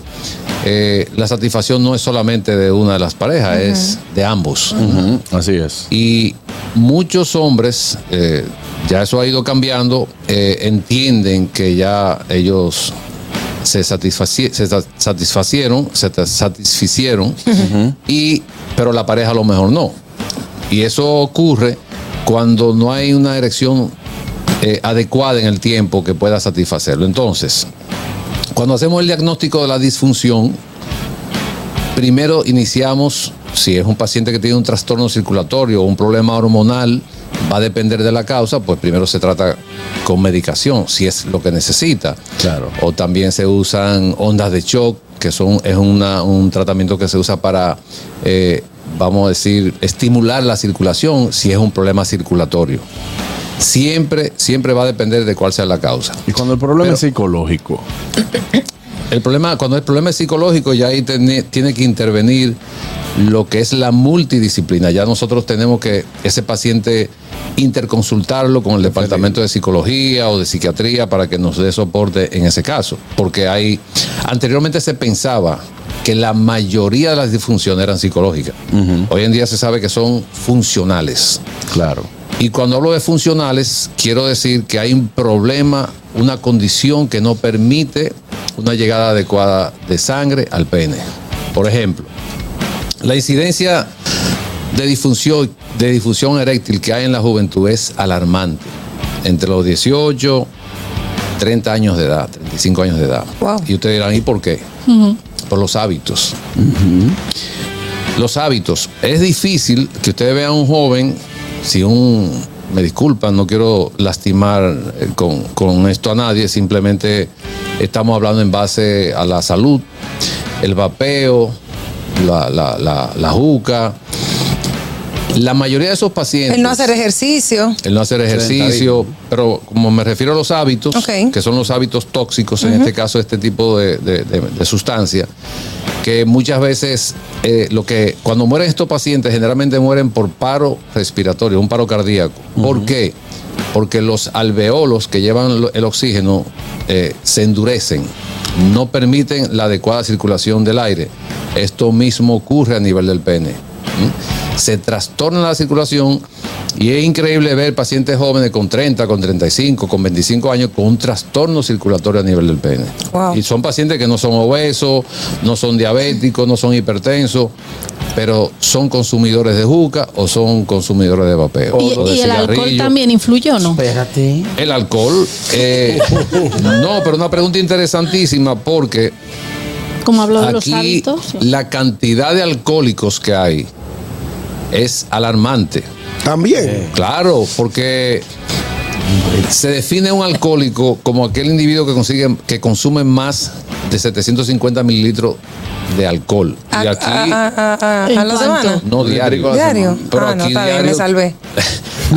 Eh, la satisfacción no es solamente de una de las parejas, es de ambos. Así es. Y muchos hombres, eh, ya eso ha ido cambiando, eh, entienden que ya ellos se, satisfaci- se sa- satisfacieron, se satisficieron, y, pero la pareja a lo mejor no. Y eso ocurre cuando no hay una erección eh, adecuada en el tiempo que pueda satisfacerlo. Entonces, cuando hacemos el diagnóstico de la disfunción, primero iniciamos, si es un paciente que tiene un trastorno circulatorio o un problema hormonal, va a depender de la causa, pues primero se trata con medicación, si es lo que necesita. Claro. O también se usan ondas de shock, que son, es una- un tratamiento que se usa para, eh, vamos a decir, estimular la circulación si es un problema circulatorio. Siempre, siempre va a depender de cuál sea la causa. Y cuando el problema es psicológico. El problema, cuando el problema es psicológico, ya ahí tiene, tiene que intervenir lo que es la multidisciplina. Ya nosotros tenemos que ese paciente interconsultarlo con el departamento de psicología o de psiquiatría para que nos dé soporte en ese caso. Porque hay, anteriormente se pensaba que la mayoría de las disfunciones eran psicológicas. Hoy en día se sabe que son funcionales. Claro. Y cuando hablo de funcionales, quiero decir que hay un problema, una condición que no permite una llegada adecuada de sangre al pene. Por ejemplo, la incidencia de disfunción, de disfunción eréctil que hay en la juventud es alarmante. Entre los 18, 30 años de edad, 35 años de edad. Y ustedes dirán, ¿y por qué? Por los hábitos. Los hábitos. Es difícil que ustedes vean a un joven, si un, me disculpan, no quiero lastimar eh, con, con esto a nadie, simplemente estamos hablando en base a la salud, el vapeo, la, la, la, la juca. La mayoría de esos pacientes... El no hacer ejercicio. El no hacer ejercicio, pero como me refiero a los hábitos, que son los hábitos tóxicos, en este caso este tipo de, de, de- de sustancia, que muchas veces eh, lo que cuando mueren estos pacientes generalmente mueren por paro respiratorio, un paro cardíaco. ¿Por qué? Porque los alveolos que llevan el oxígeno eh, se endurecen, no permiten la adecuada circulación del aire. Esto mismo ocurre a nivel del pene. Se trastorna la circulación y es increíble ver pacientes jóvenes con 30, con 35, con 25 años con un trastorno circulatorio a nivel del pene. Y son pacientes que no son obesos, no son diabéticos, no son hipertensos, pero son consumidores de juca o son consumidores de vapeo. ¿Y, o de y el alcohol también influye o no? Espérate. El alcohol, eh, no, pero una pregunta interesantísima porque Como hablo de los aquí hábitos. la cantidad de alcohólicos que hay es alarmante. También. Claro, porque se define un alcohólico como aquel individuo que consigue que consume más de 750 mililitros de alcohol. A, y aquí a- a- a- a ¿En la semana. no diario. Diario. Pero ah, no, aquí está bien, me diario- salvé.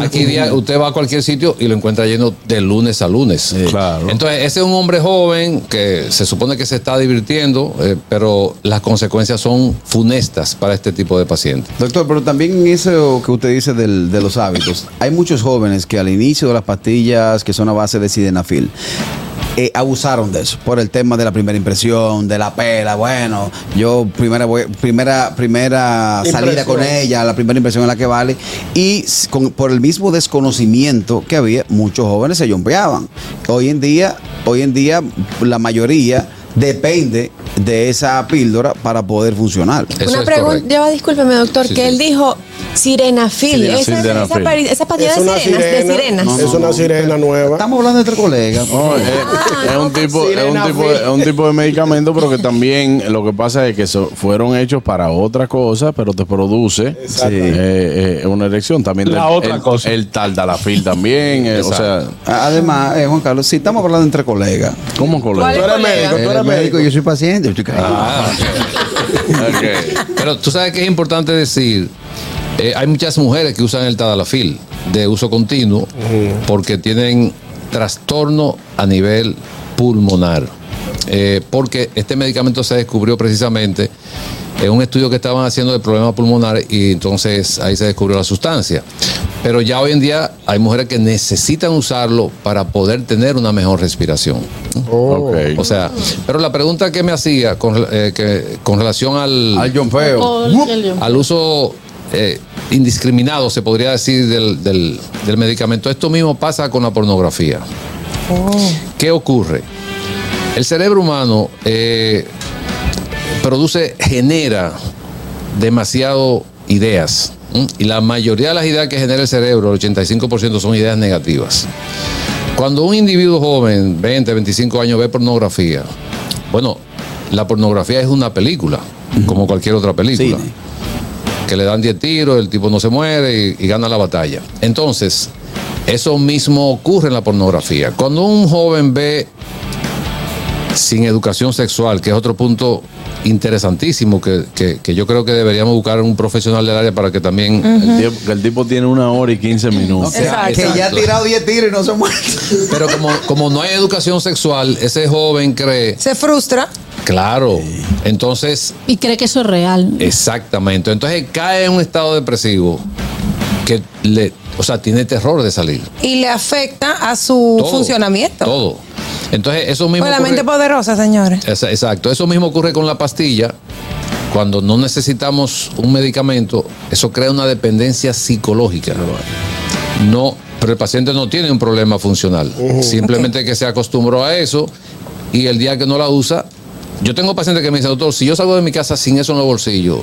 Aquí día- usted va a cualquier sitio y lo encuentra lleno de lunes a lunes. Claro. Entonces, ese es un hombre joven que se supone que se está divirtiendo, eh, pero las consecuencias son funestas para este tipo de pacientes. Doctor, pero también en eso que usted dice del- de los hábitos, hay muchos jóvenes que al inicio de las pastillas que son a base de sildenafil, eh, abusaron de eso por el tema de la primera impresión, de la pela. Bueno, yo primera voy- primera primera salida con ella, la primera impresión es la que vale. Y con- por el mismo desconocimiento que había, muchos jóvenes se yompeaban. Hoy en día, hoy en día la mayoría depende de esa píldora para poder funcionar. Una pregunta, discúlpeme, doctor, Sí, que sí. él dijo sirenafil. Sirena- esa, esa, pari- esa pastilla Es de una sirenas, de sirena, sirenas. no, es una sirena nueva. Estamos hablando entre colegas. No, es, es un tipo, es, un tipo, es un tipo de medicamento, pero que también lo que pasa es que so- fueron hechos para otra cosa, pero te produce eh, eh, una erección. También La el, otra el- cosa. El taldalafil también. eh, o sea, Además, eh, Juan Carlos, si estamos hablando entre colegas. ¿cómo colega? Tú eres médico, tú eres médico. yo soy paciente. yo estoy. Ah. Pero tú sabes que es importante decir, eh, hay muchas mujeres que usan el tadalafil de uso continuo porque tienen trastorno a nivel pulmonar. Eh, porque este medicamento se descubrió precisamente en un estudio que estaban haciendo de problemas pulmonares y entonces ahí se descubrió la sustancia. Pero ya hoy en día hay mujeres que necesitan usarlo para poder tener una mejor respiración. Ok. O sea, pero la pregunta que me hacía con, eh, que- con relación al, Al al uso eh, indiscriminado, se podría decir, del, del- del medicamento, esto mismo pasa con la pornografía. ¿Qué ocurre? El cerebro humano eh, produce, genera demasiado ideas. ¿m? Y la mayoría de las ideas que genera el cerebro, el 85% son ideas negativas. Cuando un individuo joven, 20, 25 años, ve pornografía, bueno, la pornografía es una película, como cualquier otra película. Cine. Que le dan 10 tiros, el tipo no se muere y, y gana la batalla. Entonces, eso mismo ocurre en la pornografía. Cuando un joven ve sin educación sexual, que es otro punto interesantísimo que, que- que yo creo que deberíamos buscar un profesional del área para que también... el, tipo, que el tipo tiene una hora y 15 minutos. Que ya ha tirado 10 tiros y no se muere. Pero como, como no hay educación sexual, ese joven cree, Se frustra. Claro, entonces, Y cree que eso es real. exactamente, entonces cae en un estado depresivo que le, o sea, tiene terror de salir. y le afecta a su Todo, funcionamiento. Todo. Entonces, eso mismo... Pues la ocurre- mente poderosa, señores. Exacto, eso mismo ocurre con la pastilla. Cuando no necesitamos un medicamento, eso crea una dependencia psicológica. No, pero el paciente no tiene un problema funcional. Simplemente que se acostumbró a eso y el día que no la usa, yo tengo pacientes que me dicen, doctor, si yo salgo de mi casa sin eso en los bolsillos,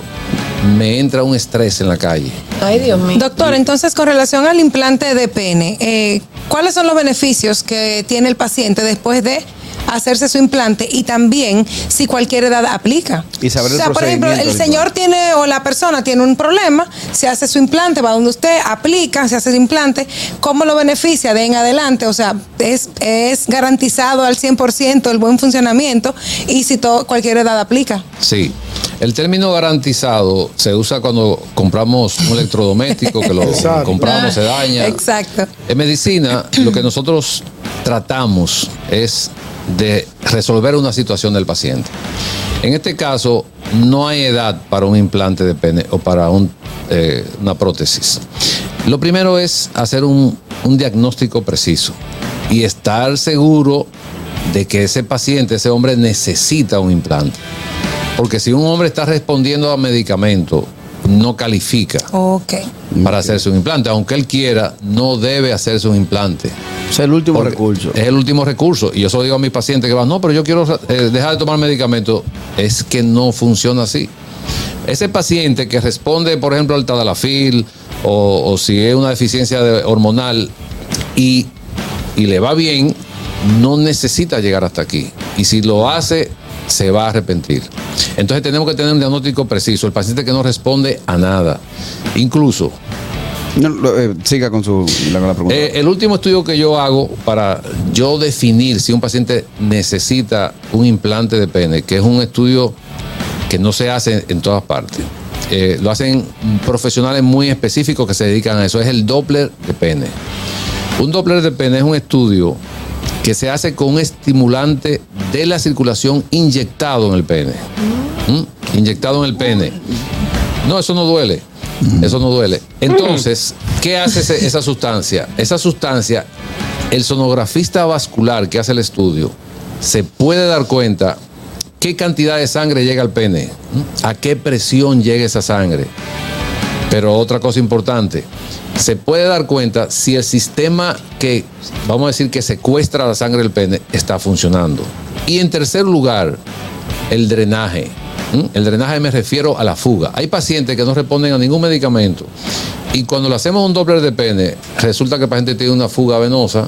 me entra un estrés en la calle. Ay, Dios mío. Doctor, entonces con relación al implante de pene, eh, ¿cuáles son los beneficios que tiene el paciente después de hacerse su implante y también si cualquier edad aplica? Y saber o el sea, por ejemplo, el señor tiene o la persona tiene un problema, se hace su implante, va donde usted aplica, se hace el implante, ¿cómo lo beneficia de en adelante? O sea, es, es garantizado al 100% el buen funcionamiento y si todo, cualquier edad aplica. Sí. El término garantizado se usa cuando compramos un electrodoméstico que lo Exacto. compramos, se daña. Exacto. En medicina, lo que nosotros tratamos es de resolver una situación del paciente. En este caso, no hay edad para un implante de pene o para eh, una prótesis. Lo primero es hacer un, un diagnóstico preciso y estar seguro de que ese paciente, ese hombre necesita un implante. Porque si un hombre está respondiendo a medicamento, no califica Ok. para hacerse un implante. Aunque él quiera, no debe hacerse un implante. Es el último Porque recurso. Es el último recurso. Y yo se lo digo a mis pacientes que van, no, pero yo quiero eh, dejar de tomar medicamentos. Es que no funciona así. Ese paciente que responde, por ejemplo, al tadalafil o, o si es una deficiencia de- hormonal y, y le va bien, no necesita llegar hasta aquí. Y si lo hace, se va a arrepentir. Entonces tenemos que tener un diagnóstico preciso. El paciente que no responde a nada. Incluso No, lo- eh, siga con su la, con la pregunta. eh, el último estudio que yo hago para yo definir si un paciente necesita un implante de pene, que es un estudio que no se hace en todas partes. Eh, lo hacen profesionales muy específicos que se dedican a eso. Es el Doppler de pene. Un Doppler de pene es un estudio que se hace con un estimulante de la circulación inyectado en el pene. ¿Mm? Inyectado en el pene. No, eso no duele. Eso no duele. Entonces, ¿qué hace ese- esa sustancia? Esa sustancia, el sonografista vascular que hace el estudio, se puede dar cuenta qué cantidad de sangre llega al pene, a qué presión llega esa sangre. Pero otra cosa importante, se puede dar cuenta si el sistema que, vamos a decir, que secuestra la sangre del pene está funcionando. Y en tercer lugar, el drenaje. ¿Mm? El drenaje me refiero a la fuga. Hay pacientes que no responden a ningún medicamento y cuando le hacemos un Doppler de pene, resulta que el paciente tiene una fuga venosa,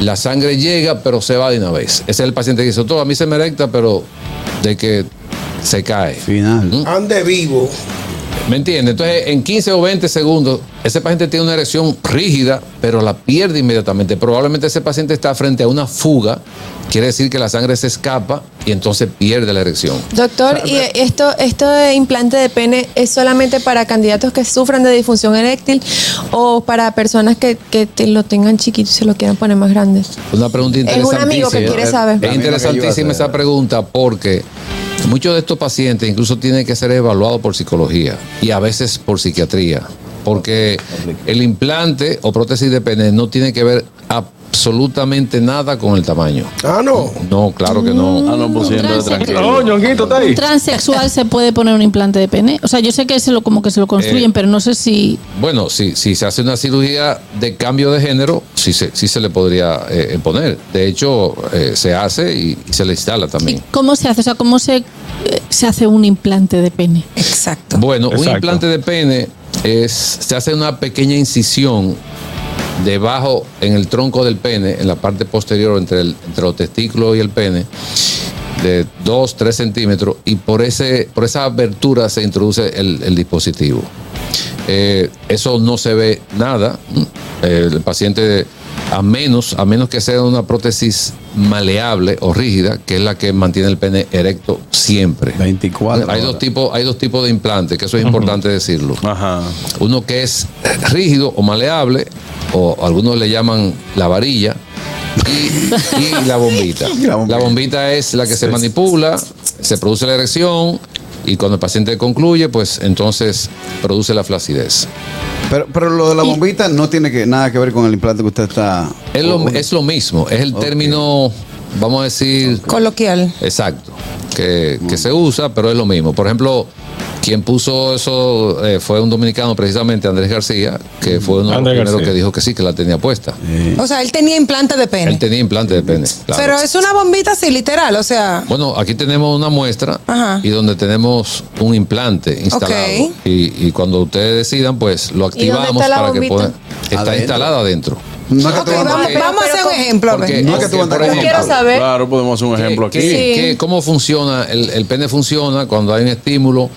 la sangre llega pero se va de una vez. Ese es el paciente que dice, todo a mí se me erecta, pero de que se cae. Final. Ande vivo. ¿Me entiendes? Entonces, en 15 o 20 segundos, ese paciente tiene una erección rígida, pero la pierde inmediatamente. Probablemente ese paciente está frente a una fuga, quiere decir que la sangre se escapa y entonces pierde la erección. Doctor, ¿y esto, esto de implante de pene es solamente para candidatos que sufran de disfunción eréctil o para personas que, que te lo tengan chiquito y se lo quieran poner más grande? Una pregunta Es un interesantísima. amigo que quiere saber. Es interesantísima esa pregunta porque muchos de estos pacientes incluso tienen que ser evaluados por psicología y a veces por psiquiatría. Porque el implante o prótesis de pene no tiene que ver absolutamente nada con el tamaño. Ah, no. No, claro que no. Ah, no, pues siempre tranquilo. No, Ñonguito está ahí. ¿Un transexual se puede poner un implante de pene? O sea, yo sé que se lo como que se lo construyen, Eh, pero no sé si Bueno, si, si se hace una cirugía de cambio de género, sí se, sí se le podría eh, poner. De hecho, eh, se hace y, y se le instala también. cómo se hace, o sea, cómo se, eh, se hace un implante de pene. Exacto. Bueno, un implante de pene es, se hace una pequeña incisión debajo en el tronco del pene, en la parte posterior entre, entre los testículos y el pene, de 2, 3 centímetros, y por, ese, por esa abertura se introduce el, el dispositivo. Eh, eso no se ve nada. Eh, el paciente, a menos, a menos que sea una prótesis maleable o rígida, que es la que mantiene el pene erecto siempre. 24 Hay dos tipos, hay dos tipos de implantes, que eso es importante decirlo. Ajá. Uno que es rígido o maleable, o algunos le llaman la varilla, y. La bombita. La bombita es la que se manipula, se produce la erección, y cuando el paciente concluye, pues entonces produce la flacidez. Pero, pero lo de la bombita no tiene que, nada que ver con el implante que usted está. Es lo, es lo mismo, es el término, vamos a decir, Coloquial. Exacto, que, que se usa, pero es lo mismo. Por ejemplo, quien puso eso eh, fue un dominicano, precisamente Andrés García, que fue uno de los primeros que dijo que sí, que la tenía puesta. O sea, él tenía implante de pene. Él tenía implante de pene. claro. Pero es una bombita así, literal, o sea. Bueno, aquí tenemos una muestra Ajá. y donde tenemos un implante instalado. Ok. Y, y cuando ustedes decidan, pues lo dónde activamos está la para que puedan. Está Adentro. instalada adentro. No es que vamos, a hacer un ejemplo. Porque, No es que tú por ejemplo, Quiero saber. Claro, podemos hacer un ejemplo ¿Qué- aquí. qué- Sí. qué- ¿Cómo funciona? El, el pene funciona cuando hay un estímulo,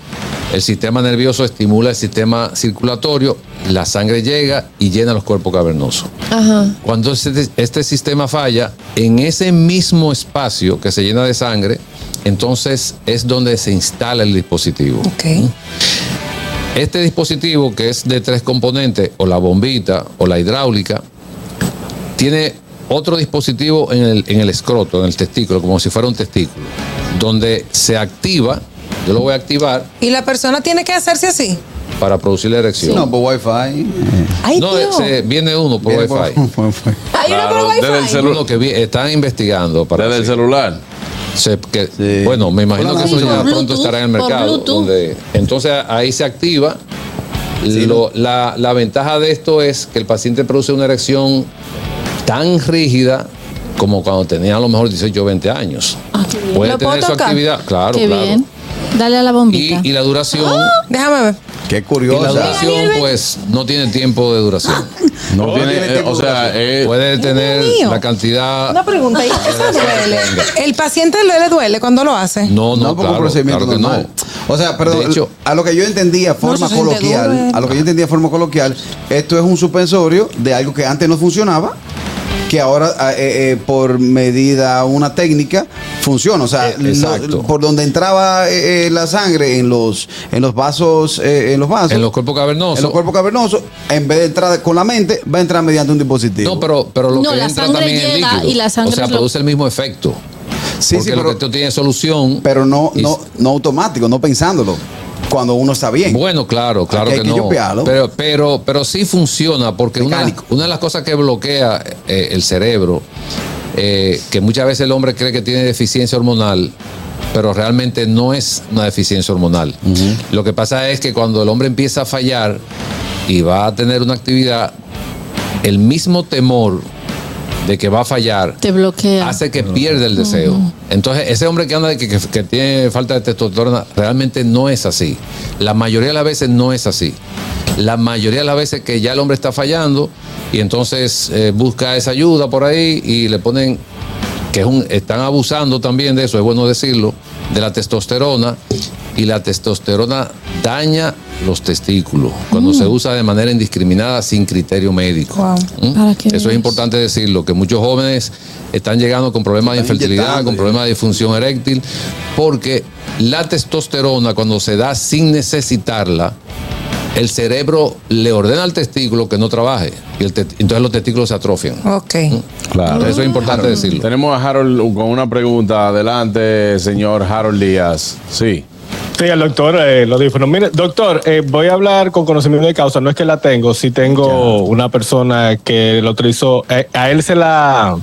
el sistema nervioso estimula el sistema circulatorio, la sangre llega y llena los cuerpos cavernosos. Ajá. Cuando este, este sistema falla, en ese mismo espacio que se llena de sangre, entonces es donde se instala el dispositivo. Este dispositivo, que es de tres componentes, o la bombita o la hidráulica, tiene otro dispositivo en el, en el escroto, en el testículo, como si fuera un testículo, donde se activa, yo lo voy a activar Y la persona tiene que hacerse así. para producir la erección. No, por Wi-Fi. Ay, No, ese- viene uno por Viene Wi-Fi. por- por Wi-Fi. Hay uno por Wi-Fi. desde el celu- Uno que vi- están investigando para desde el sí. celular. Se- que- Bueno, me imagino que eso ya Bluetooth, pronto estará en el por mercado. Bluetooth. donde- entonces ahí se activa. Lo- la, la ventaja de esto es que el paciente produce una erección tan rígida como cuando tenía a lo mejor 18 o 20 años. Puede ¿Lo puedo tener su tocar? actividad, claro, Qué claro. bien. Dale a la bombita. y la duración, Déjame ver. Qué y la duración, pues, no tiene tiempo de duración. No tiene, tiene eh, tiempo o de sea, eh, Puede tener la cantidad. Una pregunta. ¿y eso duele? ¿El paciente le, le duele cuando lo hace? No, no, No, porque claro, un procedimiento claro que no. normal. O sea, pero De hecho- a lo que yo entendía forma coloquial, duro, a lo que yo entendía forma coloquial, esto es un suspensorio de algo que antes no funcionaba, que ahora ah, eh, eh, por medida una técnica funciona. O sea, Eh, lo- por donde entraba eh, la sangre en los en los vasos, eh, en los vasos, En los cuerpos cavernosos. en los cuerpos cavernosos, en vez de entrar con la mente, va a entrar mediante un dispositivo. No, pero, pero lo No, que la entra sangre también es llega líquido. y la sangre o sea, lo- produce el mismo efecto. sí, porque sí, lo pero, que tú tienes solución. pero no, y- no, no automático, no pensándolo. Cuando uno está bien. Bueno, claro, claro que, que no. yopearlo. Pero, pero, pero sí funciona porque una de las cosas que bloquea eh, el cerebro, eh, que muchas veces el hombre cree que tiene deficiencia hormonal, pero realmente no es una deficiencia hormonal. Lo que pasa es que cuando el hombre empieza a fallar y va a tener una actividad, el mismo temor de que va a fallar Te bloquea. hace que pierda el deseo. Entonces, ese hombre que anda de que, que- que tiene falta de testosterona, realmente no es así. La mayoría de las veces no es así. La mayoría de las veces que ya el hombre está fallando y entonces eh, busca esa ayuda por ahí y le ponen que es un, están abusando también de eso, es bueno decirlo, de la testosterona y la testosterona daña los testículos cuando se usa de manera indiscriminada sin criterio médico. ¿Mm? Eso es importante decirlo, que muchos jóvenes están llegando con problemas de infertilidad, con problemas de disfunción eréctil, porque la testosterona cuando se da sin necesitarla, el cerebro le ordena al testículo que no trabaje y el entonces los testículos se atrofian. Ok. claro. Eso es importante decirlo. Tenemos a Harold con una pregunta. Adelante, señor Harold Díaz. Sí. Sí, el doctor eh, lo dijo. No, mire, doctor, eh, voy a hablar con conocimiento de causa. No es que la tengo, sí tengo una persona que lo utilizó. eh, a él se la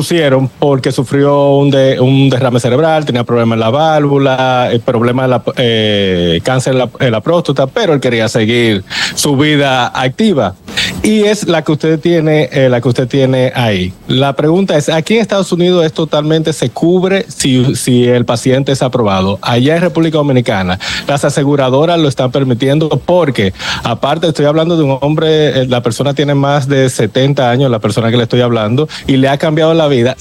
pusieron porque sufrió un, de- un derrame cerebral, tenía problemas en la válvula, eh, problemas la, eh, cáncer en la, en la próstata, pero él quería seguir su vida activa. Y es la que usted tiene, eh, la que usted tiene ahí. La pregunta es, aquí en Estados Unidos es totalmente se cubre si, si el paciente es aprobado. Allá en República Dominicana, las aseguradoras lo están permitiendo porque, aparte, estoy hablando de un hombre, eh, la persona tiene más de 70 años, la persona que le estoy hablando, y le ha cambiado la vida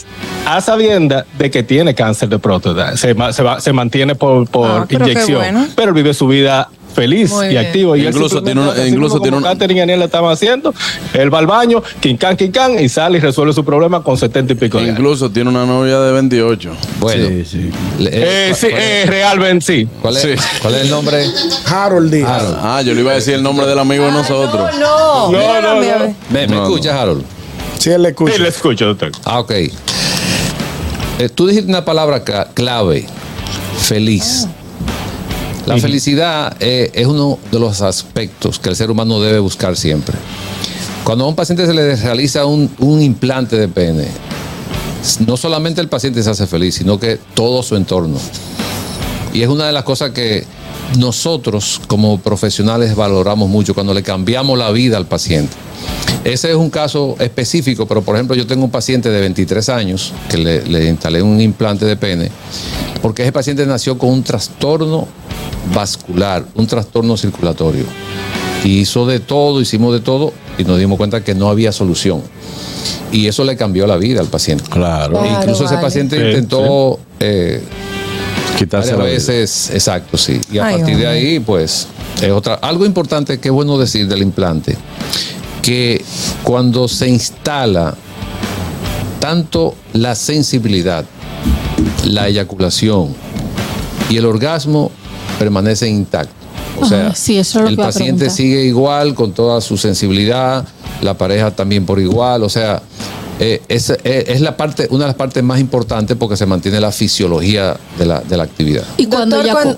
a sabienda de que tiene cáncer de próstata. Se, se, va- se mantiene por, por Ah, pero inyección, bueno. pero vive su vida feliz Muy y bien. activo. Y Incluso tiene una- incluso tiene una- Catherine y Aniel le estaban haciendo. Él va al baño, quincán, quincán, y sale y resuelve su problema con 70 y pico. Incluso tiene una novia de 28. Bueno, Sí, sí. Eh, eh, sí, ¿cuál, eh, realmente sí. cuál es- sí. cuál es el nombre? Harold Díaz. Ah, yo le iba a decir el nombre del amigo de nosotros. No, No, no, mira, no. mira. ¿Me, me No, escuchas, Harold? Sí, él le escucha. Sí, le escucho, doctor. Ah, ok. Eh, tú dijiste una palabra cla- clave, feliz. La felicidad eh, es uno de los aspectos que el ser humano debe buscar siempre. Cuando a un paciente se le realiza un, un implante de pene, no solamente el paciente se hace feliz, sino que todo su entorno. Y es una de las cosas que nosotros como profesionales valoramos mucho cuando le cambiamos la vida al paciente. Ese es un caso específico, pero por ejemplo yo tengo un paciente de 23 años que le, le instalé un implante de pene porque ese paciente nació con un trastorno vascular, un trastorno circulatorio. Y hizo de todo, hicimos de todo y nos dimos cuenta que no había solución. Y eso le cambió la vida al paciente. Claro. Claro, Incluso ese paciente Sí, intentó eh, Quitarse vida. veces, exacto, sí. Y a Ay, partir de ahí, pues, es otra. Algo importante que es bueno decir del implante, que cuando se instala tanto la sensibilidad, la eyaculación y el orgasmo permanecen intactos. O sea, sí, eso es lo el paciente sigue igual con toda su sensibilidad, la pareja también por igual, o sea, eh, es, eh, es la parte, una de las partes más importantes porque se mantiene la fisiología de la, de la actividad. Y cuando Doctor,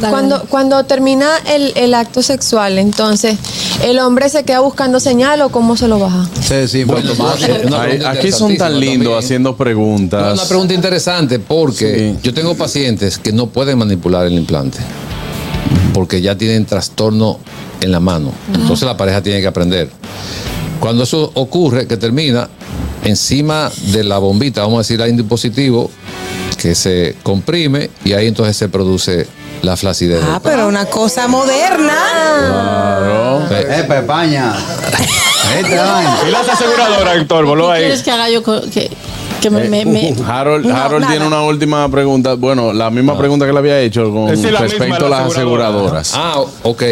ya cuando, cuando termina el, el acto sexual, entonces, ¿el hombre se queda buscando señal o cómo se lo baja? Sí, sí, pregunta aquí son tan lindos haciendo No, preguntas. Una pregunta interesante porque Sí. yo tengo pacientes que no pueden manipular el implante porque ya tienen trastorno en la mano. Entonces la pareja tiene que aprender. Cuando eso ocurre, que termina, encima de la bombita, vamos a decir, hay un dispositivo que se comprime y ahí entonces se produce la flacidez. Ah, pero una cosa moderna. Claro. Eh, Pepaña. Este. Y las aseguradoras, Héctor, ¿Qué voló ahí. quieres que haga yo? Que, que me, me- me- Harold, Harold tiene una última pregunta. Bueno, la misma pregunta que le había hecho con la respecto a la las aseguradora. aseguradoras. Ah, ok.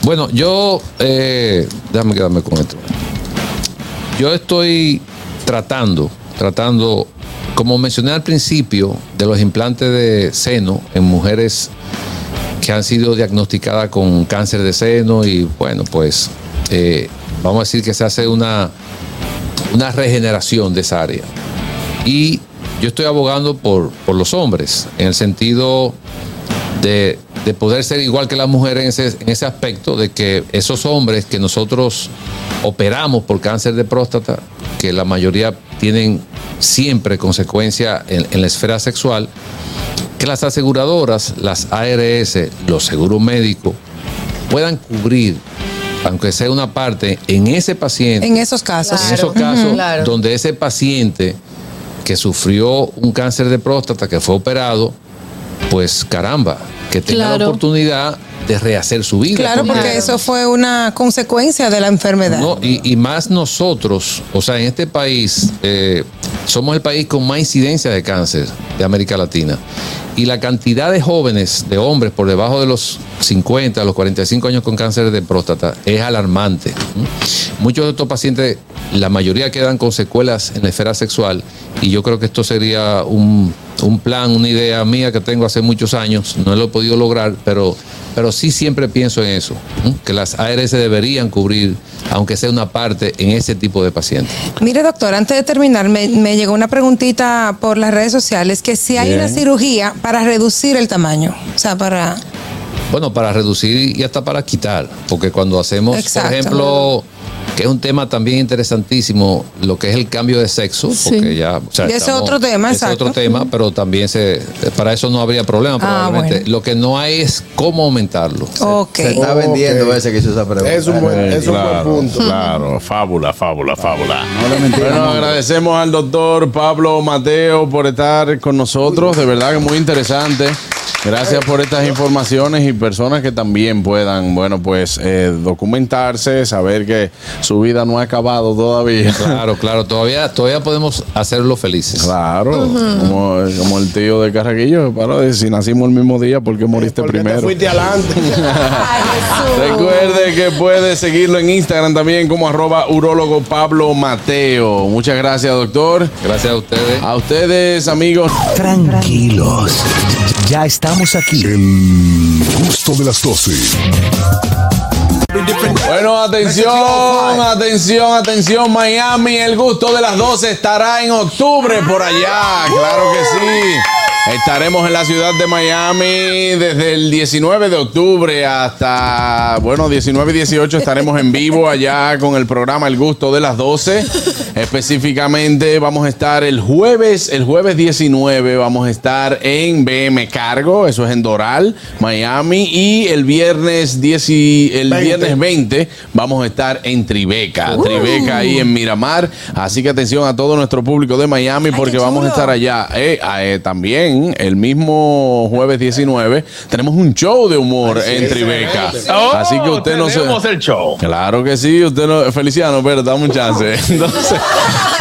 Bueno, yo, eh, déjame quedarme con esto. Yo estoy tratando, tratando, como mencioné al principio, de los implantes de seno en mujeres que han sido diagnosticadas con cáncer de seno y bueno, pues eh, vamos a decir que se hace una, una regeneración de esa área. Y yo estoy abogando por, por los hombres, en el sentido de, de poder ser igual que las mujeres en ese, en ese aspecto, de que esos hombres que nosotros operamos por cáncer de próstata, que la mayoría tienen siempre consecuencia en, en la esfera sexual, que las aseguradoras, las ARS, los seguros médicos, puedan cubrir, aunque sea una parte, en ese paciente En esos casos. en esos casos. Claro. donde ese paciente que sufrió un cáncer de próstata, que fue operado, pues caramba, que tenga la oportunidad de rehacer su vida. Claro, porque Claro. eso fue una consecuencia de la enfermedad. No, y, y más nosotros, o sea, en este país, eh, somos el país con más incidencia de cáncer de América Latina. Y la cantidad de jóvenes, de hombres por debajo de los 50, a los 45 años con cáncer de próstata es alarmante. Muchos de estos pacientes, la mayoría quedan con secuelas en la esfera sexual y yo creo que esto sería un, un plan, una idea mía que tengo hace muchos años, no lo he podido lograr, pero, pero sí siempre pienso en eso, que las ARS deberían cubrir, aunque sea una parte, en ese tipo de pacientes. Mire, doctor, antes de terminar, me, me llegó una preguntita por las redes sociales que si hay Bien. una cirugía para reducir el tamaño. O sea, para. Bueno, para reducir y hasta para quitar, porque cuando hacemos, Exacto. por ejemplo, que es un tema también interesantísimo, lo que es el cambio de sexo, Sí. porque ya... o sea, Y ese otro tema, ese exacto. otro tema, pero también se, para eso no habría problema Ah, probablemente. bueno. Lo que no hay es cómo aumentarlo. Se está vendiendo ese que hizo esa pregunta. Es un buen, es un buen punto. claro, fábula, fábula, fábula. No. Bueno, no. agradecemos al doctor Pablo Mateo por estar con nosotros, de verdad que muy interesante. Gracias por estas informaciones y personas que también puedan, bueno, pues eh, documentarse, saber que su vida no ha acabado todavía. Claro, claro, todavía, todavía podemos hacerlo felices. Claro, como, como el tío de Carraquillo, para de si nacimos el mismo día, ¿por qué moriste Porque te primero? fuiste adelante. Recuerde que puede seguirlo en Instagram también como arroba urólogo Pablo Mateo. Muchas gracias, doctor. Gracias a ustedes. A ustedes, amigos. Tranquilos. Ya estamos aquí. El gusto de las 12. Bueno, atención, atención, atención, Miami. El gusto de las 12 estará en octubre por allá. Claro que sí. Estaremos en la ciudad de Miami desde el 19 de octubre hasta, bueno, 19 y 18 estaremos en vivo allá con el programa El Gusto de las 12. Específicamente vamos a estar el jueves, el jueves 19 vamos a estar en BM Cargo, eso es en Doral, Miami, y el viernes 10 y- el 20. viernes 20 vamos a estar en Tribeca, Tribeca ahí en Miramar. Así que atención a todo nuestro público de Miami porque vamos a estar allá. Eh, ah, eh, también el mismo jueves 19 tenemos un show de humor en Tribeca. Oh, Así que usted no se el show. Claro que sí, usted no, Feliciano, pero dame un chance. Entonces,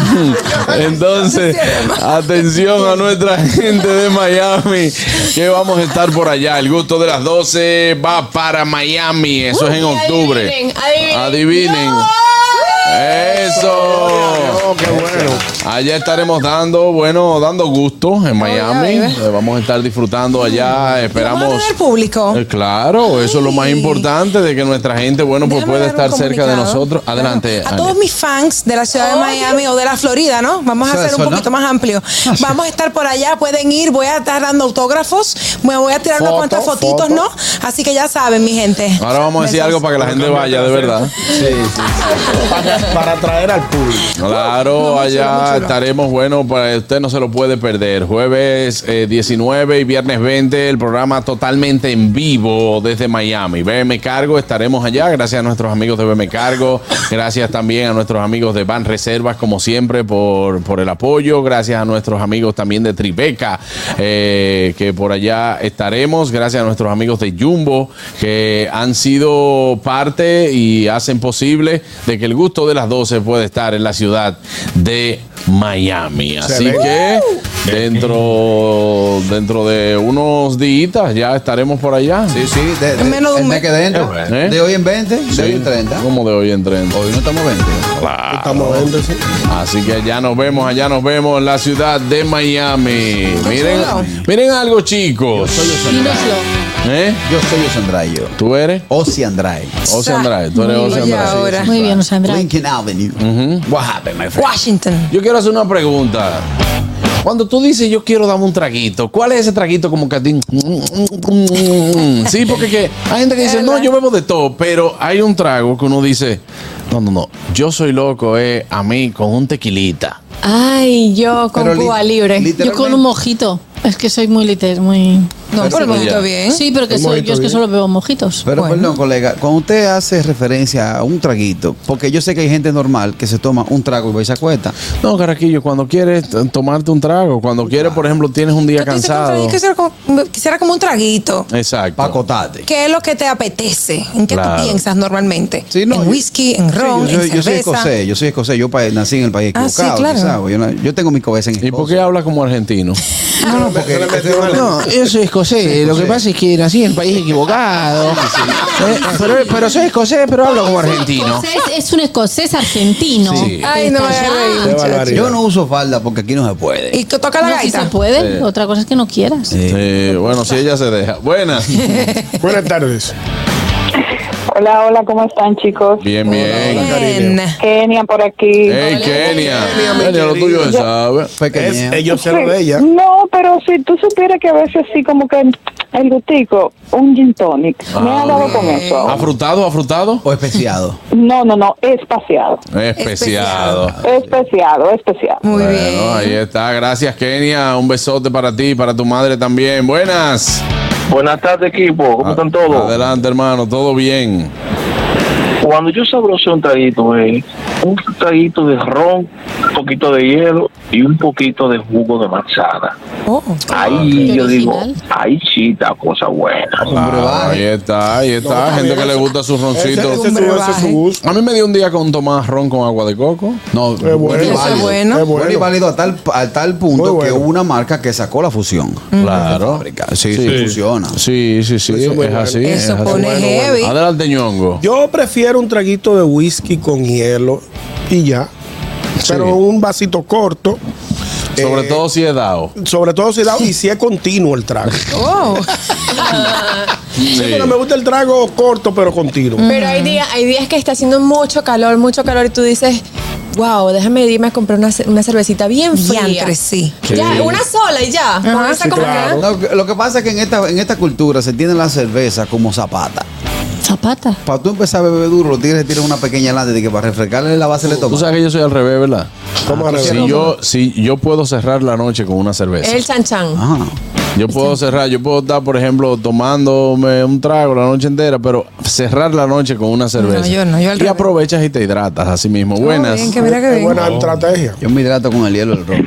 entonces, atención a nuestra gente de Miami, que vamos a estar por allá. El gusto de las 12 va para Miami, eso es en octubre. Adivinen, adivinen. Adivinen. Eso. Qué bueno. Allá estaremos dando, bueno, dando gusto en Miami. Eh, Vamos a estar disfrutando allá. ¿Vamos a Esperamos. tener público? Eh, Claro, eso es lo más importante de que nuestra gente, bueno, pues Déjame un estar cerca de nosotros. Adelante. A todos mis fans de la ciudad de Miami o de la Florida, ¿no? Vamos a hacer un poquito ¿no? más amplio. Vamos a estar por allá, pueden ir, voy a estar dando autógrafos, me voy a tirar unas Foto, cuantas fotitos, foto. ¿no? Así que ya saben, mi gente. Ahora vamos a decir algo para que la gente vaya, de verdad. Para, para atraer al público. Claro, allá estaremos, bueno, para usted no se lo puede perder. Jueves eh, 19 y viernes 20, el programa totalmente en vivo desde Miami. BM Cargo, estaremos allá, gracias a nuestros amigos de BM Cargo, gracias también a nuestros amigos de Ban Reservas, como siempre, por, por el apoyo, gracias a nuestros amigos también de Tribeca, eh, que por allá estaremos, gracias a nuestros amigos de Jumbo, que han sido parte y hacen posible de que el gusto de las 12 puede estar en la ciudad de Miami. Así Excelente. que dentro, dentro de unos días ya estaremos por allá. Sí, sí, de, de, En menos de un mes que dentro. ¿Eh? De hoy en 20, de hoy en 30. Como de hoy en 30. Hoy no estamos 20. Claro. Estamos viendo, sí. Así que allá nos vemos, allá nos vemos en la ciudad de Miami. Miren, miren algo, chicos. ¿Eh? Yo soy Osandrayo. ¿Tú eres? Osi Andrade. Ose Andrade. Tú eres Oye, Andrade. ahora. Muy bien. Lincoln Avenue. What happened, my friend? Washington. Yo quiero hacer una pregunta. Cuando tú dices yo quiero darme un traguito, ¿cuál es ese traguito como que a ti? Sí, porque que hay gente que dice, no, yo bebo de todo, pero hay un trago que uno dice, no, no, no, yo soy loco, eh, a mí con un tequilita. Ay, yo con Pero li- Cuba libre. Yo con un mojito. Es que soy muy liter, muy. No, pero el mojito bien. Sí, pero que soy, yo es que bien. solo bebo mojitos. Pero Bueno. perdón, colega, cuando usted hace referencia a un traguito, porque yo sé que hay gente normal que se toma un trago y va y se acuesta. No, Caraquillo, cuando quieres tomarte un trago, cuando quieres, por ejemplo, tienes un día que cansado. traguito Quisiera como, quisiera como un traguito. Exacto. Para acotarte. ¿Qué es lo que te apetece? ¿En qué Claro. tú piensas normalmente? Sí, no, en yo- whisky, en Sí, ron, yo, soy, en yo soy cerveza. escocés, yo soy escocés, yo pa- nací en el país Ah, sí, equivocado, claro. sabes, Yo, no- yo tengo mi cabeza en ¿Y por qué Escocia. habla como argentino? No, no, porque No, yo soy escocés. Lo que pasa es que nací en el país equivocado. Eh, pero, pero soy escocés, pero hablo como argentino. Es un escocés argentino. Sí. Ay, no me yo no uso falda porque aquí no se puede. ¿Y que toca la No, si gaita? se puede. Sí. Otra cosa es que no quieras. Bueno, si ella se deja. Buenas. Buenas tardes. Hola, hola, ¿cómo están, chicos? Bien, bien. Bien. Kenia por aquí. Hey, Kenia. Kenia, lo tuyo se querida. sabe. Pequeña. Es, ellos se lo de ella. No, pero si tú supieras que a veces sí como que el gustico, un gin tonic, me ha dado con eso. ¿Afrutado, afrutado? O especiado. No, no, no, espaciado. Especiado. Especiado, especiado. Muy Bueno, bien. ahí está. Gracias, Kenia. Un besote para ti y para tu madre también. Buenas. Buenas tardes, equipo. ¿Cómo están todos? Adelante, hermano. Todo bien. Cuando yo sabroseo un traguito, eh, un traguito de ron, un poquito de hielo y un poquito de jugo de manzana. Oh. Ahí qué yo digo, ahí sí está cosa buena. Ah, ahí está, ahí está. No, Gente que le gusta su Ese, roncito. ese ese gusto. A mí me dio un día con tomar ron con agua de coco. No, Es bueno. es válido. bueno. Es Bueno y válido a tal, a tal punto bueno. que hubo una marca que sacó la fusión. Claro. Fábrica. Sí, sí, funciona. Sí, sí, sí. Eso es así. es Eso así. pone Bueno, heavy. Adelante, ñongo. Yo prefiero un traguito de whisky con hielo y ya. Pero un vasito corto. Sobre Eh, todo si es dado. Sobre todo si da y si es continuo el trago. Oh. Sí, pero me gusta el trago corto pero continuo. Pero hay días, hay días que está haciendo mucho calor, mucho calor y tú dices, wow, déjame irme a comprar una, una cervecita bien fría. Diantre, sí. Ya, una sola y ya. Con esa sí, como claro. que- No, que- lo que pasa es que en esta, en esta cultura se tiene la cerveza como zapata. Zapata. Para tú empezar a beber duro, los tigres tiran una pequeña lata de que para refrescarle la base le Tú toma. sabes que yo soy al revés, ¿verdad? ¿Cómo al revés? Si yo, si yo puedo cerrar la noche con una cerveza. El chan chan. Ajá. Yo puedo cerrar, yo puedo estar, por ejemplo, tomándome un trago la noche entera, pero cerrar la noche con una cerveza. yo no, yo al y revés. aprovechas y te hidratas así mismo. Buenas. bien, que mira que bien. buena estrategia. Yo me hidrato con el hielo del ron.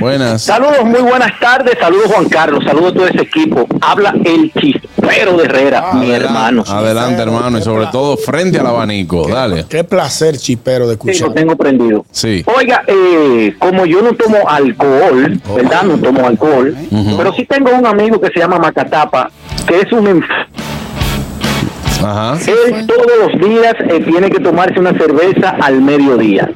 Buenas. Saludos, muy buenas tardes. Saludos, Juan Carlos. Saludos a todo ese equipo. Habla el chispero de Herrera, mi hermano. Adelante, hermano, y sobre todo frente al abanico. Dale. Qué placer chipero de Sí, lo escuchar. tengo prendido. Sí. Oiga, eh, como yo no tomo alcohol, ¿verdad? No tomo alcohol, pero sí tengo un amigo que se llama Macatapa, que es un enf- Ajá. Él todos los días eh, tiene que tomarse una cerveza al mediodía.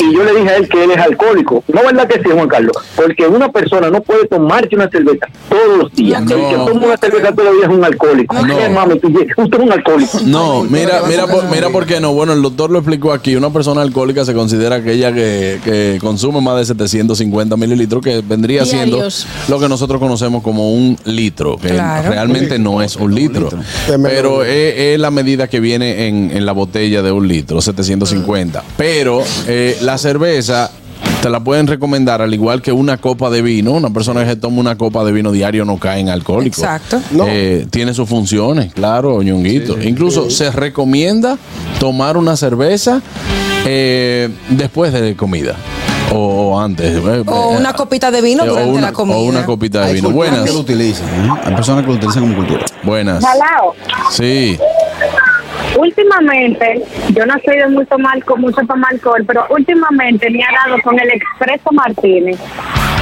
Y yo le dije a él que él es alcohólico. No es verdad que sí, Juan Carlos, porque una persona no puede tomarse una cerveza todos los días. No. El que toma una cerveza todos los días es un alcohólico. ¿Qué, mami? Tú- Usted es un alcohólico. No, mira, mira, por, mira por qué no. Bueno, el doctor lo explicó aquí. Una persona alcohólica se considera aquella que, que consume más de 750 mililitros, que vendría Diarios. siendo lo que nosotros conocemos como un litro, que Claro. realmente no es un litro. Pero es, es la medida que viene en, en la botella de un litro, 750. Pero eh, la cerveza te la pueden recomendar al igual que una copa de vino. Una persona que se toma una copa de vino diario no cae en alcohólico. Exacto. Eh, tiene sus funciones, claro, ñonguito. Incluso se recomienda tomar una cerveza eh, después de comida o antes. eh, O eh, una copita de vino durante una- la comida. O una copita de Hay vino. Buenas. que lo utilizan. Hay personas que lo utilizan como cultura. Buenas. Jalao. Sí. Últimamente, yo no soy de mucho tomar, mucho tomar alcohol, pero últimamente me ha dado con el Expreso Martínez.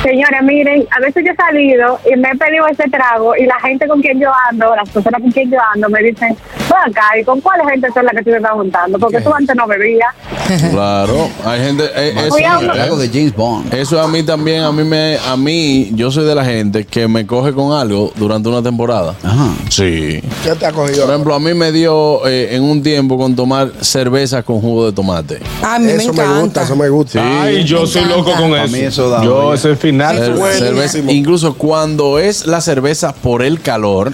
Señores, miren, a veces yo he salido y me he pedido ese trago y la gente con quien yo ando, las personas con quien yo ando, me dicen, ven acá, ¿y con cuál gente son las que tú te estás juntando? Porque tú antes no bebías. Claro, hay gente. eh, eso. Algo de James Bond. eso a mí también, a mí me, a mí, yo soy de la gente que me coge con algo durante una temporada. Ajá. Sí. ¿Qué te ha cogido? Por ejemplo, a mí me dio eh, en un tiempo con tomar cerveza con jugo de tomate. A mí me Eso me, encanta. gusta, eso me gusta. Ay, yo Me soy encanta. loco con eso. mí eso da yo ese. Cerveza- incluso cuando es la cerveza por el calor,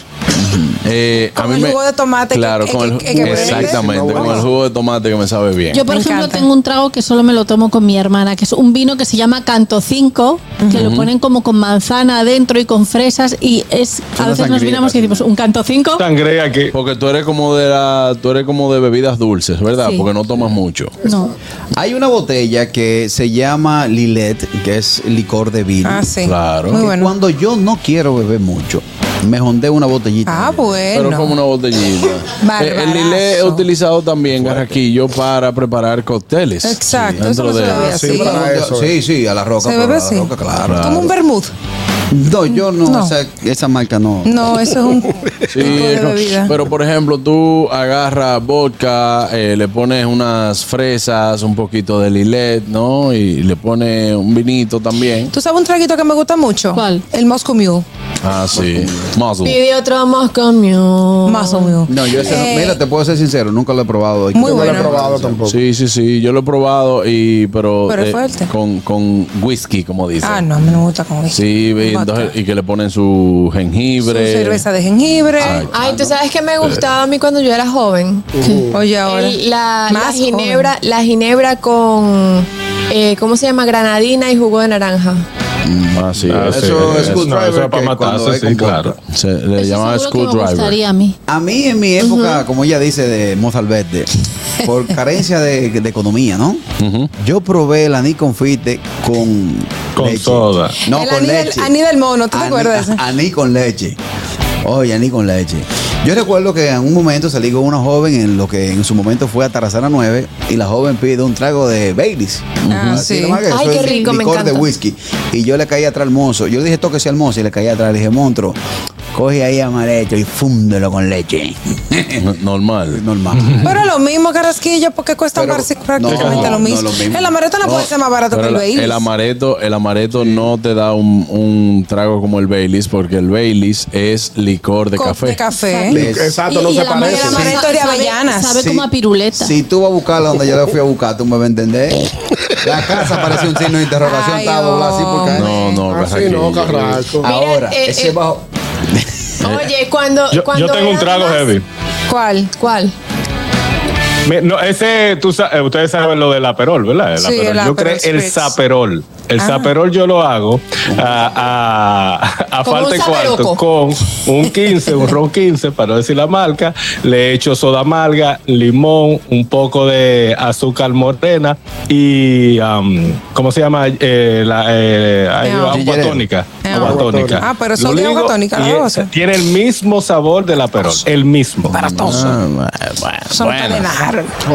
eh, a Con mí el me- jugo de tomate que- claro, que- con el, que- exactamente, con el jugo de tomate que me sabe bien. Yo, por Me ejemplo, encanta. tengo un trago que solo me lo tomo con mi hermana, que es un vino que se llama Canto 5, que lo ponen como con manzana adentro y con fresas. Y es a una veces nos miramos y decimos, ¿un Canto 5? Sangría que. Porque tú eres como de la, tú eres como de bebidas dulces, ¿verdad? Sí. Porque no tomas mucho. No. Hay una botella que se llama Lilet, que es licor de vino. Ah, sí. Claro. Muy bueno. Cuando yo no quiero beber mucho, me jondeo una botellita. Ah, bueno. Pero como una botellita. Eh, el lilé he utilizado también, Garraquillo, para preparar cócteles. Exacto, Sí, eso dentro no se de bebe así. sí, para eso. Sí, sí, a la roca. ¿Se bebe así? roca, claro. Como un vermouth. No, yo no, No. Esa, esa marca no. No, eso es un Sí, de bebida. pero por ejemplo, tú agarras vodka, eh, le pones unas fresas, un poquito de lilet, ¿no? Y le pones un vinito también. ¿Tú sabes un traguito que me gusta mucho? ¿Cuál? El Moscow Mule. Ah, sí. Muzzle. Pide otro Moscow Mule. Moscow Mule. No, yo ese no- Eh, mira, te puedo ser sincero, nunca lo he probado. Muy Yo no lo he bueno. probado tampoco. Sí, sí, sí. Yo lo he probado y pero, Pero es fuerte. con, con whisky, como dicen. Ah, no, a mí no me gusta con whisky. Sí, y, Vodka. entonces- y que le ponen su Su jengibre. cerveza de jengibre. Ay. Ay, ¿tú sabes qué me gustaba a mí cuando yo era joven? Oye, ahora. El- la, la Más ginebra, la ginebra con, eh, ¿cómo se llama? Granadina y jugo de naranja. Ah, sí, Ah, ese- sí, eso es ese- good no, driver eso es para matarse, es sí, claro. se le Eso llama screwdriver. gustaría a mí. A mí en mi época, como ella dice, de Mozart Verde, por carencia de, de economía, ¿no? Yo probé el aní confite con Con leche. soda. No, el con aní leche. aní del mono, ¿tú te acuerdas? Aní con leche. Oye, aní con leche. Yo recuerdo que en un momento salí con una joven en lo que en su momento fue a Tarazana 9 y la joven pide un trago de Baileys. Ah, Así sí. nomás que Ay, qué rico, me licor de encanta. whisky. Y yo le caí atrás al mozo. Yo le dije, tóquese al mozo y le caí atrás. Le dije, monstruo, coge ahí amaretto y fúndelo con leche. No- Normal. Normal. Pero lo mismo, Carrasquillo, porque cuesta Pero- prácticamente no, lo, mismo. no lo mismo. El amaretto no, puede ser más barato que el Baileys. el amaretto, el amaretto no te da un, un trago como el Baileys, porque el Baileys es licor de Con- café. De café. Exacto, Y- no y se el amaretto- parece. El amaretto de sabe- avellanas. Sabe Sí. como a piruleta. Si tú vas a buscarla donde yo la fui a buscar, tú me vas a entender. La casa parecía un signo de interrogación, Ay, estaba doblada así por caer. No, no, Así Carraquillo. no, carrasco. Ahora, eh, ese eh, bajo. Oye, cuando. Yo, cuando yo tengo un trago más- heavy. ¿Cuál? ¿Cuál? Me- no, ese, tú eh, ustedes saben lo del aperol, ¿verdad? El Sí, aperol. el yo creo el saperol. El Ah. saperol yo lo hago a, a, a Como falta de cuarto con un 15, un ron 15, para no decir la marca. Le echo soda amarga, limón, un poco de azúcar morena y, um, ¿cómo se llama? Eh, la, eh, Ah. agua tónica. Ah. Agua tónica. Ah, pero soda y agua tónica, y la es- cosa. Tiene el mismo sabor del aperol. El mismo. Ah, bueno, Son bueno.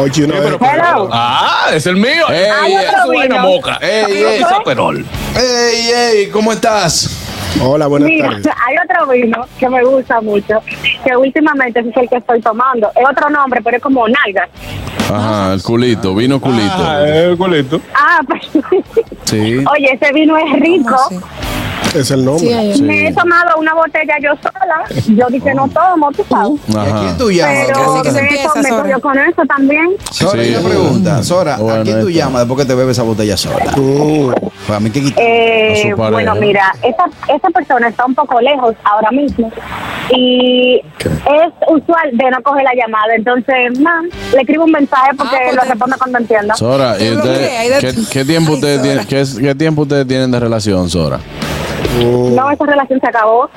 Oye, no, Pero-. Ah, es el mío. Ey, otro Buena vino. moca. Ey, ey. Es aperol. ey, ey, ¿cómo estás? Hola, buenas Mira, tardes. hay otro vino que me gusta mucho, que últimamente ese es el que estoy tomando. Es otro nombre, pero es como nalgas. Ajá, el culito, vino culito. Ah, el culito. Ah, pues, Sí. oye, ese vino es rico. Es el nombre. Sí, Me he tomado una botella yo sola. Yo dije, no tomo, tú sabes. Ajá. ¿Quién tú llamas? Pero Así que se me, empieza, me Sora. cogió con eso también. Sora, Sí. una pregunta. Sora, ¿a quién tú esto. llamas después que te bebes esa botella sola? Para mí quitar. Eh, A bueno, mira, esa, esa persona está un poco lejos ahora mismo y es usual de no coger la llamada. Entonces, man, le escribo un mensaje porque Ah, pues lo responde cuando entienda. Sora, ¿y Tú lo usted- crees, hay de- ¿qué, qué tiempo Ay, ustedes tienen, qué, qué tiempo ustedes tienen de relación, Sora? No, esa relación se acabó.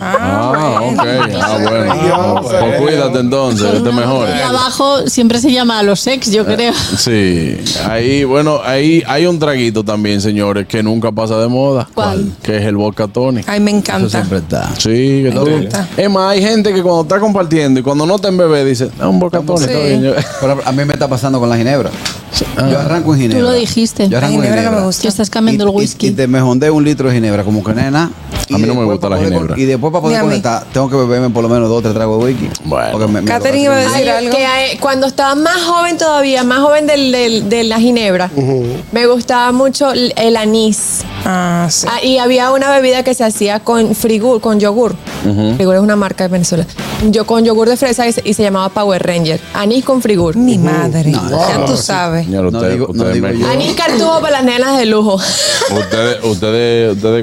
Ah, ok. Ah, bueno. Ah, pues cuídate entonces, que te mejores. Y abajo siempre se llama a los ex, yo creo. Sí, ahí, bueno, ahí hay un traguito también, señores, que nunca pasa de moda. ¿Cuál? Que es el vodka tonic. Ay, me Eso encanta. siempre está. Sí, que tú- encanta. Es más, hay gente que cuando está compartiendo y cuando no está en bebé dice, es un vodka tonic. Sí. está bien". Yo- Pero a mí me está pasando con la ginebra. Yo arranco en Tú ginebra. lo dijiste. Yo La arranco en ginebra no ginebra. me gusta. Que estás cambiando el Y- y- whisky. Y, te me jondeo un litro de ginebra, como que nena. A mí no me gusta la ginebra. Y después para poder conectar, tengo que beberme por lo menos dos o tres tragos de whisky. Bueno. Catherine iba a decir algo. que hay- cuando estaba más joven todavía, más joven del, del- de la ginebra, me gustaba mucho el, el anís. Ah, sí. Ah, y había una bebida que se hacía con frigur, con yogur. Frigur es una marca de Venezuela. Yo con yogur de fresa y se, y se llamaba Power Ranger. Anís con frigur. Mi madre. No, ya tú sabes. Señor, No usted- digo- no ustedes digo me- yo. Anís cartujo para las nenas de lujo. Ustedes, ustedes, ustedes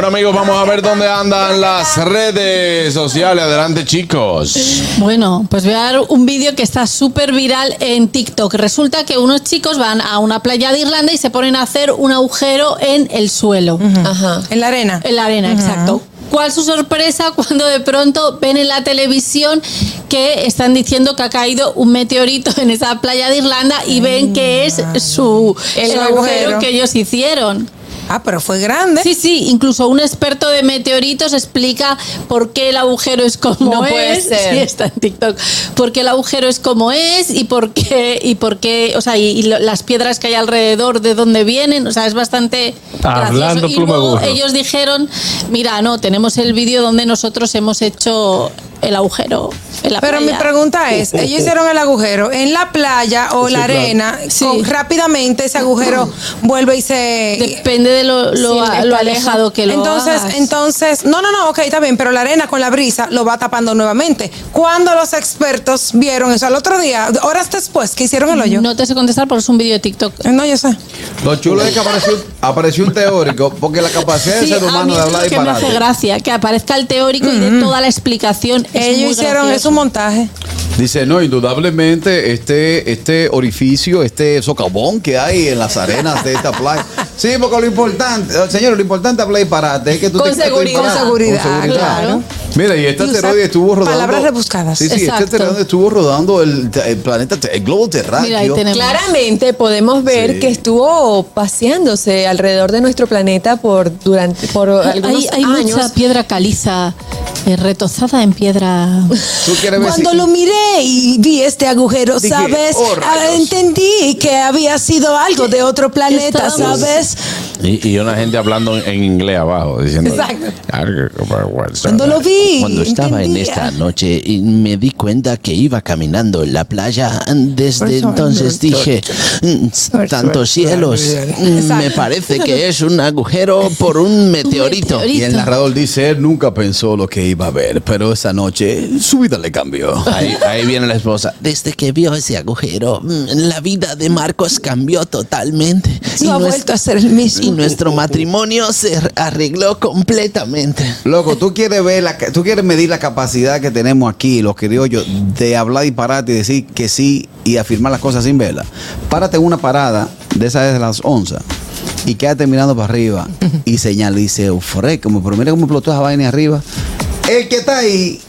Bueno amigos, vamos a ver dónde andan las redes sociales. Adelante chicos. Bueno, pues voy a dar un vídeo que está súper viral en TikTok. Resulta que unos chicos van a una playa de Irlanda y se ponen a hacer un agujero en el suelo. Ajá. En la arena. En la arena, exacto. ¿Cuál su sorpresa cuando de pronto ven en la televisión que están diciendo que ha caído un meteorito en esa playa de Irlanda y ven que es su el, Su agujero agujero. que ellos hicieron? Ah, pero fue grande. Sí, sí, incluso un experto de meteoritos explica por qué el agujero es como No puede es. ser. Sí, está en TikTok. Por qué el agujero es como es y por qué, y por qué, o sea, y, las piedras que hay alrededor de dónde vienen, o sea, es bastante Hablando gracioso. Y luego ellos dijeron, mira, no, tenemos el vídeo donde nosotros hemos hecho el agujero en la Pero mi pregunta es, ellos hicieron el agujero en la playa o Sí, la claro. arena, Sí. con- rápidamente ese agujero vuelve y se Depende de lo, lo- Sí, está lo alejado que lo entonces, hagas. entonces, no, no, no, ok, está bien, pero la arena con la brisa lo va tapando nuevamente. Cuando los expertos vieron eso al otro día, horas después que hicieron el hoyo. No te sé contestar porque es un vídeo de TikTok. No, yo sé. Lo chulo es que apareció, apareció un teórico, porque la capacidad del ser humano de hablar lo que me hace disparate. gracia, que aparezca el teórico y de toda la explicación. Es Ellos hicieron gracioso. es un montaje. Dice, no, indudablemente este, este orificio, este socavón que hay en las arenas de esta playa. Sí, porque lo importante, eh, señor, lo importante hablar disparate es que tú Con te seguridad. Con seguridad, claro. Mira, y este asteroide estuvo rodando. palabras rebuscadas. Sí, sí, Exacto. este asteroide estuvo rodando el, el planeta, el globo terráqueo. Mira, ahí tenemos. Claramente podemos ver Sí. que estuvo paseándose alrededor de nuestro planeta por durante por algunos Hay, hay años. mucha piedra caliza eh, retozada en piedra. ¿Tú quieres ver Cuando si- lo miré y vi este agujero, Dije, ¿sabes? oh, Ah, entendí que había sido algo de otro planeta, ¿sabes? Y, y una gente hablando en, inglés abajo, diciendo. Exacto. Cuando lo vi, Cuando estaba en esta noche y me di cuenta que iba caminando en la playa, desde entonces dije, "Mm, tantos cielos, mm, me parece que es un agujero por un meteorito. Y el narrador dice, él nunca pensó lo que iba a ver, pero esa noche su vida le cambió. Ahí, ahí viene la esposa. Desde que vio ese agujero, mm, la vida de Marcos cambió totalmente. No ha nues- vuelto a ser el mismo. y nuestro matrimonio se arregló completamente. Loco, tú quieres ver la, tú quieres medir la capacidad que tenemos aquí, los criollos, de hablar disparate y decir que sí y afirmar las cosas sin verlas. Párate en una parada de esas de las 11 y quédate mirando para arriba y señala y dice, "Ufre, como pero mira cómo explotó esa vaina arriba. El que está ahí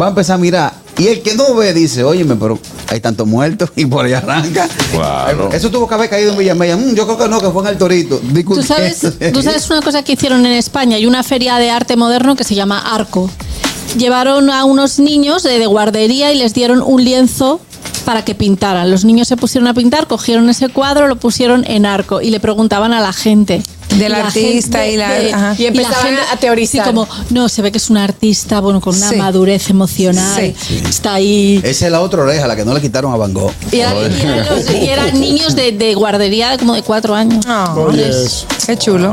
va a empezar a mirar y el que no ve dice, óyeme, pero hay tantos muertos y por ahí arranca. Claro. Eso tuvo que haber caído en Villamella. Mm, yo creo que no, que fue en el Torito. ¿Tú sabes, tú sabes una cosa que hicieron en España? Hay una feria de arte moderno que se llama Arco. Llevaron a unos niños de, de guardería y les dieron un lienzo para que pintaran. Los niños se pusieron a pintar, cogieron ese cuadro, lo pusieron en arco y le preguntaban a la gente. Del Y la artista y la- ajá. Y empezaban a teorizar. Sí, como, no, se ve que es un artista, bueno, con una Sí. madurez emocional. Está ahí. Esa es la otra oreja, la que no le quitaron a Van Gogh. Y, era- y eran, los- y eran niños de, de guardería como de cuatro años. Entonces, Qué chulo.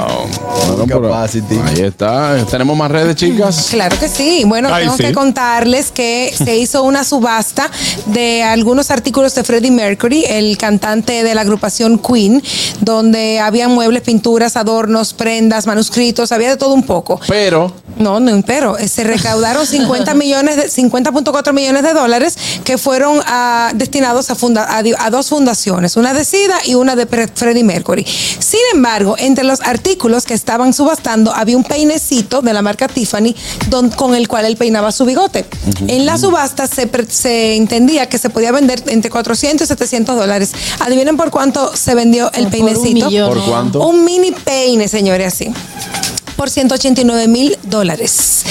Bueno, pero ahí está. ¿Tenemos más redes, chicas? Claro que sí. Bueno, Ay, tengo sí. que contarles que se hizo una subasta de algunos artículos de Freddie Mercury, el cantante de la agrupación Queen, donde había muebles, pinturas, adornos, prendas, manuscritos, había de todo un poco. Pero. No, no, pero eh, se recaudaron 50 millones de 50.4 millones de dólares que fueron ah, destinados a, funda- a dos fundaciones, una de SIDA y una de Freddie Mercury. Sin embargo, entre los artículos que estaban subastando había un peinecito de la marca Tiffany don- con el cual él peinaba su bigote. En la subasta se, pre- se entendía que se podía vender entre 400 y 700 dólares. Adivinen por cuánto se vendió el Por un peinecito. millón, ¿Por cuánto? Un mini peine, señores, así por 189 mil dólares.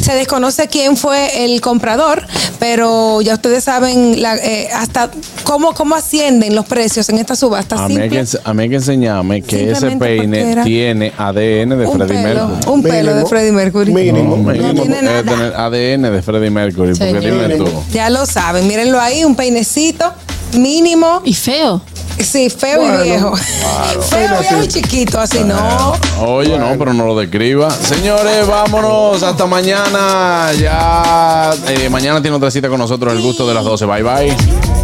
Se desconoce quién fue el comprador, pero ya ustedes saben la- eh, hasta cómo, cómo ascienden los precios en esta subasta. A mí, hay que, a mí hay que enseñarme que ese peine tiene ADN de Freddie Mercury. un pelo de Freddie Mercury. No, mínimo, No tiene debe nada. tener ADN de Freddie Mercury. Porque Señores. dime tú. Ya lo saben, mírenlo ahí, un peinecito mínimo. Y feo. Sí, feo Bueno, y viejo. claro. Feo, viejo y chiquito, así no. Oye, no, pero no lo describa. Señores, vámonos. Hasta mañana. Ya. eh, mañana tiene otra cita con nosotros. El gusto de las 12. Bye, bye.